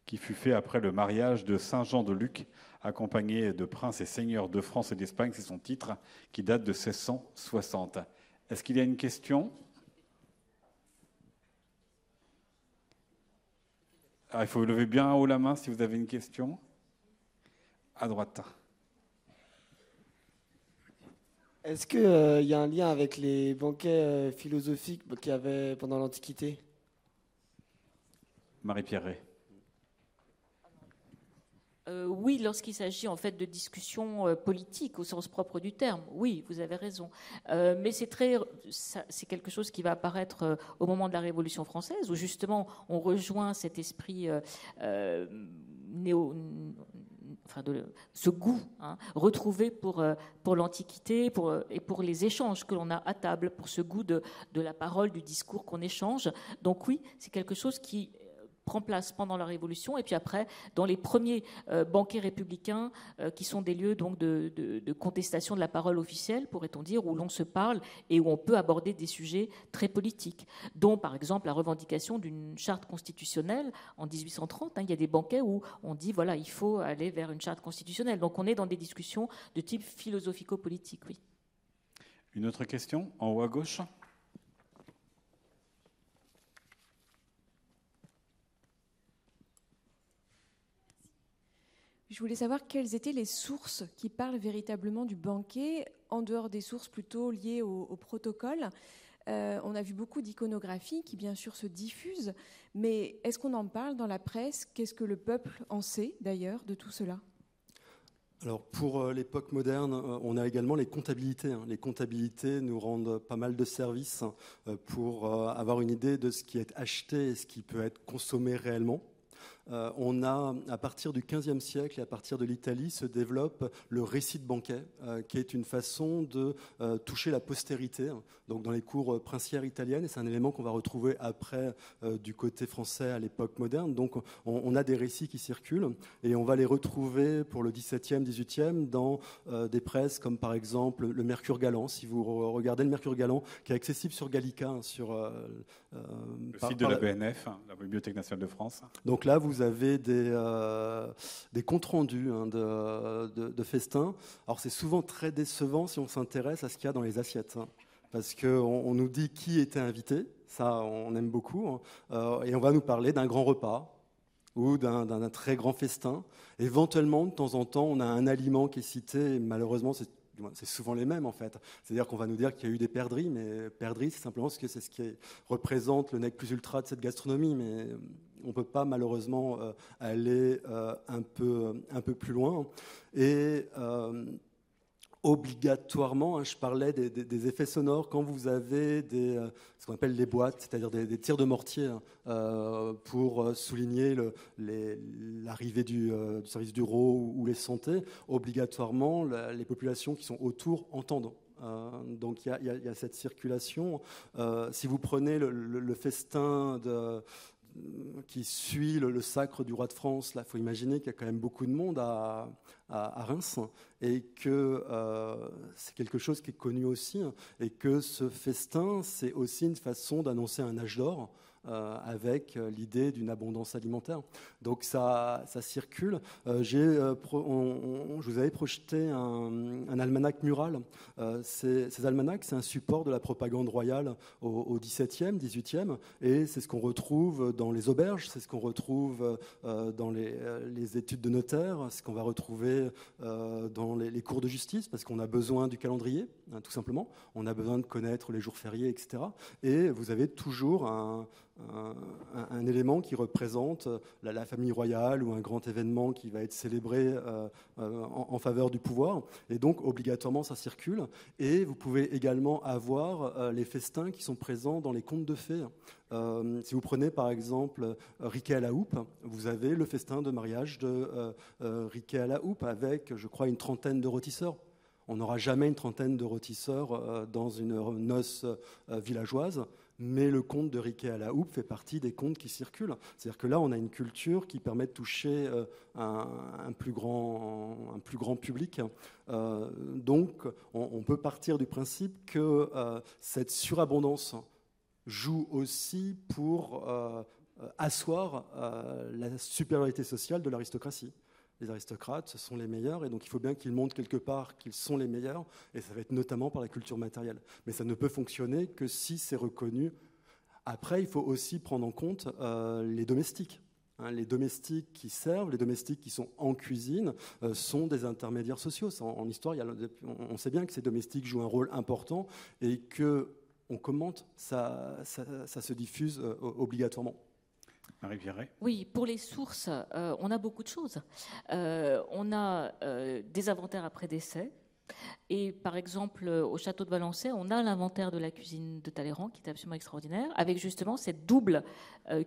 qui fut fait après le mariage de Saint Jean de Luc, accompagné de princes et seigneurs de France et d'Espagne, c'est son titre, qui date de 1660. Est-ce qu'il y a une question? Ah, Il faut lever bien haut la main si vous avez une question à droite.
Est-ce qu'il euh, y a un lien avec les banquets euh, philosophiques qu'il y avait pendant l'Antiquité?
Marie-Pierre
euh, oui, lorsqu'il s'agit en fait de discussions politiques au sens propre du terme, oui, vous avez raison. mais c'est très, c'est quelque chose qui va apparaître au moment de la Révolution française, où justement on rejoint cet esprit néo, enfin ce goût hein, retrouvé pour, euh, pour l'Antiquité euh, et pour les échanges que l'on a à table, pour ce goût de, de la parole, du discours qu'on échange. Donc oui, c'est quelque chose qui prend place pendant la Révolution et puis après dans les premiers euh, banquets républicains euh, qui sont des lieux donc de, contestation de la parole officielle pourrait-on dire où l'on se parle et où on peut aborder des sujets très politiques dont par exemple la revendication d'une charte constitutionnelle en 1830 hein, il y a des banquets où on dit voilà il faut aller vers une charte constitutionnelle. Donc on est dans des discussions de type philosophico-politique oui.
Une autre question? En haut à gauche?
Je voulais savoir quelles étaient les sources qui parlent véritablement du banquet, en dehors des sources plutôt liées au, protocole. Euh, on a vu beaucoup d'iconographie qui, bien sûr, se diffuse, mais est-ce qu'on en parle dans la presse? Qu'est-ce que le peuple en sait, d'ailleurs, de tout cela?
Alors pour euh, l'époque moderne, euh, on a également les comptabilités. Hein. Les comptabilités nous rendent pas mal de services pour avoir une idée de ce qui est acheté et ce qui peut être consommé réellement. Euh, on a, à partir du XVe siècle et à partir de l'Italie, se développe le récit de banquet, euh, qui est une façon de euh, toucher la postérité. Donc, dans les cours princières italiennes, et c'est un élément qu'on va retrouver après du côté français à l'époque moderne. Donc, on, a des récits qui circulent et on va les retrouver pour le XVIIe, XVIIIe dans des presses comme par exemple le Mercure Galant. Si vous regardez le Mercure Galant, qui est accessible sur Gallica, hein, sur
le site de la BNF, hein, la Bibliothèque nationale de France.
Donc là, vous avez des, euh, comptes rendus hein, de, festins. Alors c'est souvent très décevant si on s'intéresse à ce qu'il y a dans les assiettes. Hein, parce qu'on on nous dit qui était invité, ça on aime beaucoup, hein. euh, et on va nous parler d'un grand repas ou d'un très grand festin. Éventuellement, de temps en temps, on a un aliment qui est cité, malheureusement c'est c'est souvent les mêmes en fait. C'est-à-dire qu'on va nous dire qu'il y a eu des perdrix, mais perdrix, c'est simplement ce que c'est ce qui représente le nec plus ultra de cette gastronomie. Mais on ne peut pas malheureusement euh, aller euh, un, peu, un peu plus loin. Et euh, obligatoirement, hein, je parlais des, effets sonores, quand vous avez ce qu'on appelle les boîtes, c'est-à-dire des, tirs de mortier, hein, pour souligner l'arrivée du, service du RAW ou, les santé, obligatoirement, les populations qui sont autour entendent. donc il y, a cette circulation. si vous prenez le festin de, qui suit le, sacre du roi de France. Il faut imaginer qu'il y a quand même beaucoup de monde à, Reims et que euh, c'est quelque chose qui est connu aussi et que ce festin, c'est aussi une façon d'annoncer un âge d'or. Euh, avec euh, l'idée d'une abondance alimentaire. Donc ça, circule. Euh, je vous avais projeté un, un almanach mural. ces, ces almanachs, c'est un support de la propagande royale au, XVIIe, XVIIIe, et c'est ce qu'on retrouve dans les auberges, c'est ce qu'on retrouve dans les, études de notaire, ce qu'on va retrouver dans les, les, cours de justice, parce qu'on a besoin du calendrier, hein, tout simplement. On a besoin de connaître les jours fériés, etc. Et vous avez toujours un, un, élément qui représente la, famille royale ou un grand événement qui va être célébré euh, euh, en, faveur du pouvoir. Et donc, obligatoirement, ça circule. Et vous pouvez également avoir euh, les festins qui sont présents dans les contes de fées. si vous prenez par exemple Riquet à la houppe, vous avez le festin de mariage de Riquet à la houppe avec, je crois, une trentaine de rôtisseurs. On n'aura jamais une trentaine de rôtisseurs dans une noce villageoise mais le conte de Riquet à la houppe fait partie des contes qui circulent. C'est-à-dire que là, on a une culture qui permet de toucher euh, un, plus, grand, un plus grand public. Euh, donc, on, peut partir du principe que euh, cette surabondance joue aussi pour asseoir la supériorité sociale de l'aristocratie les aristocrates, ce sont les meilleurs, et donc il faut bien qu'ils montrent quelque part qu'ils sont les meilleurs, et ça va être notamment par la culture matérielle. Mais ça ne peut fonctionner que si c'est reconnu. Après, il faut aussi prendre en compte euh, les domestiques. Hein. les domestiques qui servent, les domestiques qui sont en cuisine, euh, sont des intermédiaires sociaux. En, histoire, on sait bien que ces domestiques jouent un rôle important et que on commente, ça, se diffuse euh, obligatoirement.
Oui, pour les sources, euh, on a beaucoup de choses. Euh, on a euh, des inventaires après décès, et par exemple, au château de Valençay, on a l'inventaire de la cuisine de Talleyrand qui est absolument extraordinaire, avec justement cette double, euh,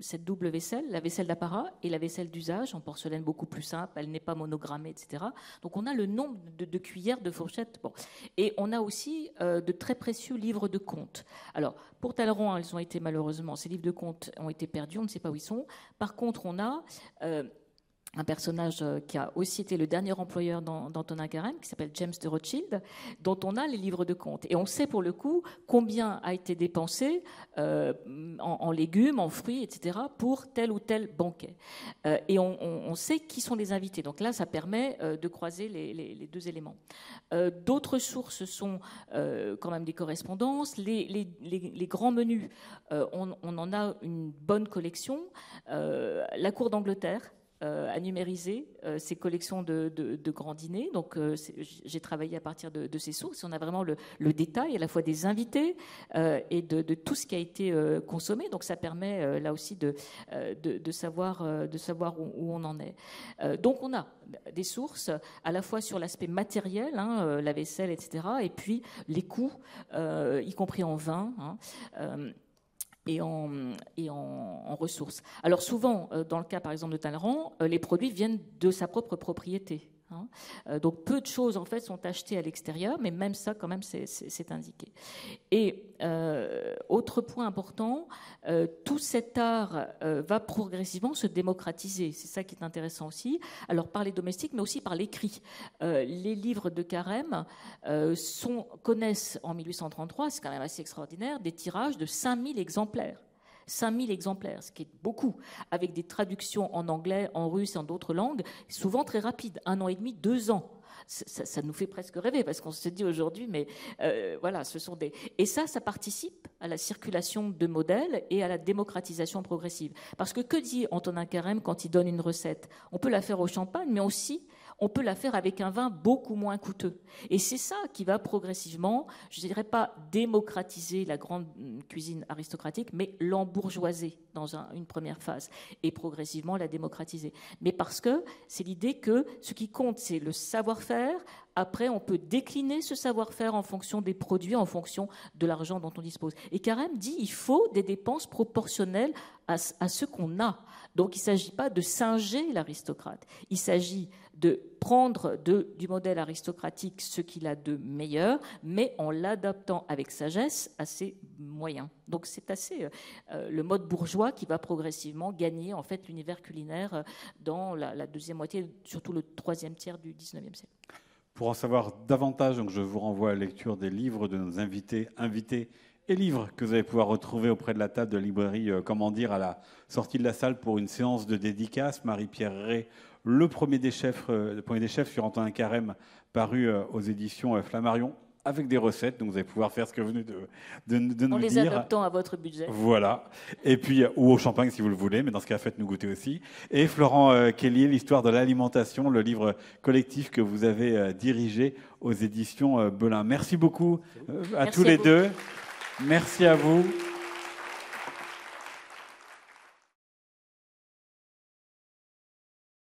cette double vaisselle, la vaisselle d'apparat et la vaisselle d'usage, en porcelaine beaucoup plus simple, elle n'est pas monogrammée, etc. Donc on a le nombre de, cuillères, de fourchettes. Et on a aussi euh, de très précieux livres de comptes. Alors, pour Talleyrand, ils ont été malheureusement, ces livres de comptes ont été perdus, on ne sait pas où ils sont. Par contre, on a... Euh, un personnage euh, qui a aussi été le dernier employeur d'Antonin Carême, qui s'appelle James de Rothschild, dont on a les livres de compte. Et on sait pour le coup combien a été dépensé euh, en, légumes, en fruits, etc., pour tel ou tel banquet. Euh, et on, sait qui sont les invités. Donc là, ça permet de croiser les, deux éléments. D'autres sources sont quand même des correspondances. Les, grands menus, on, on, en a une bonne collection. la cour d'Angleterre, euh, à numériser euh, ces collections de, grands dîners. Donc, euh, j'ai travaillé à partir de, ces sources. On a vraiment le, détail à la fois des invités et de, tout ce qui a été consommé. Donc, ça permet là aussi de, savoir, où, on en est. donc, on a des sources à la fois sur l'aspect matériel, hein, la vaisselle, etc., et puis les coûts, y compris en vin. Hein, et en, ressources. Alors souvent, euh, dans le cas par exemple de Talleyrand, euh, les produits viennent de sa propre propriété. Hein. Euh, donc peu de choses en fait sont achetées à l'extérieur, mais même ça quand même c'est indiqué. Et euh, autre point important, euh, tout cet art va progressivement se démocratiser. C'est ça qui est intéressant aussi. Alors par les domestiques, mais aussi par l'écrit. les livres de Carême connaissent en 1833, c'est quand même assez extraordinaire, des tirages de 5000 exemplaires. 5000 exemplaires, ce qui est beaucoup, avec des traductions en anglais, en russe et en d'autres langues, souvent très rapides, un an et demi, deux ans. Ça, nous fait presque rêver parce qu'on se dit aujourd'hui, mais euh, voilà, ce sont des. Et ça, ça participe à la circulation de modèles et à la démocratisation progressive. Parce que que dit Antonin Carême quand il donne une recette? On peut la faire au champagne, mais aussi on peut la faire avec un vin beaucoup moins coûteux. Et c'est ça qui va progressivement, je ne dirais pas démocratiser la grande cuisine aristocratique, mais l'embourgeoiser dans une première phase et progressivement la démocratiser. Mais parce que c'est l'idée que ce qui compte, c'est le savoir-faire. Après, on peut décliner ce savoir-faire en fonction des produits, en fonction de l'argent dont on dispose. Et Carême dit il faut des dépenses proportionnelles à ce qu'on a. Donc il ne s'agit pas de singer l'aristocrate. Il s'agit de prendre du modèle aristocratique ce qu'il a de meilleur, mais en l'adaptant avec sagesse à ses moyens. Donc c'est assez euh, euh, le mode bourgeois qui va progressivement gagner en fait l'univers culinaire euh, dans la, deuxième moitié, surtout le troisième tiers du XIXe siècle.
Pour en savoir davantage, donc je vous renvoie à la lecture des livres de nos invités, invités et livres que vous allez pouvoir retrouver auprès de la table de librairie Comment dire à la sortie de la salle pour une séance de dédicace. Marie-Pierre Ray le premier des chefs, euh, le premier des chefs sur Antonin Carême, paru euh, aux éditions euh, Flammarion, avec des recettes. Donc vous allez pouvoir faire ce que vous venez de, de, de nous
dire.
En
les adaptant à votre budget.
Voilà. Et puis, ou au champagne si vous le voulez, mais dans ce cas, faites-nous goûter aussi. Et Florent Kelly, l'histoire de l'alimentation, le livre collectif que vous avez dirigé aux éditions Belin. Merci beaucoup à tous les deux. Merci à vous.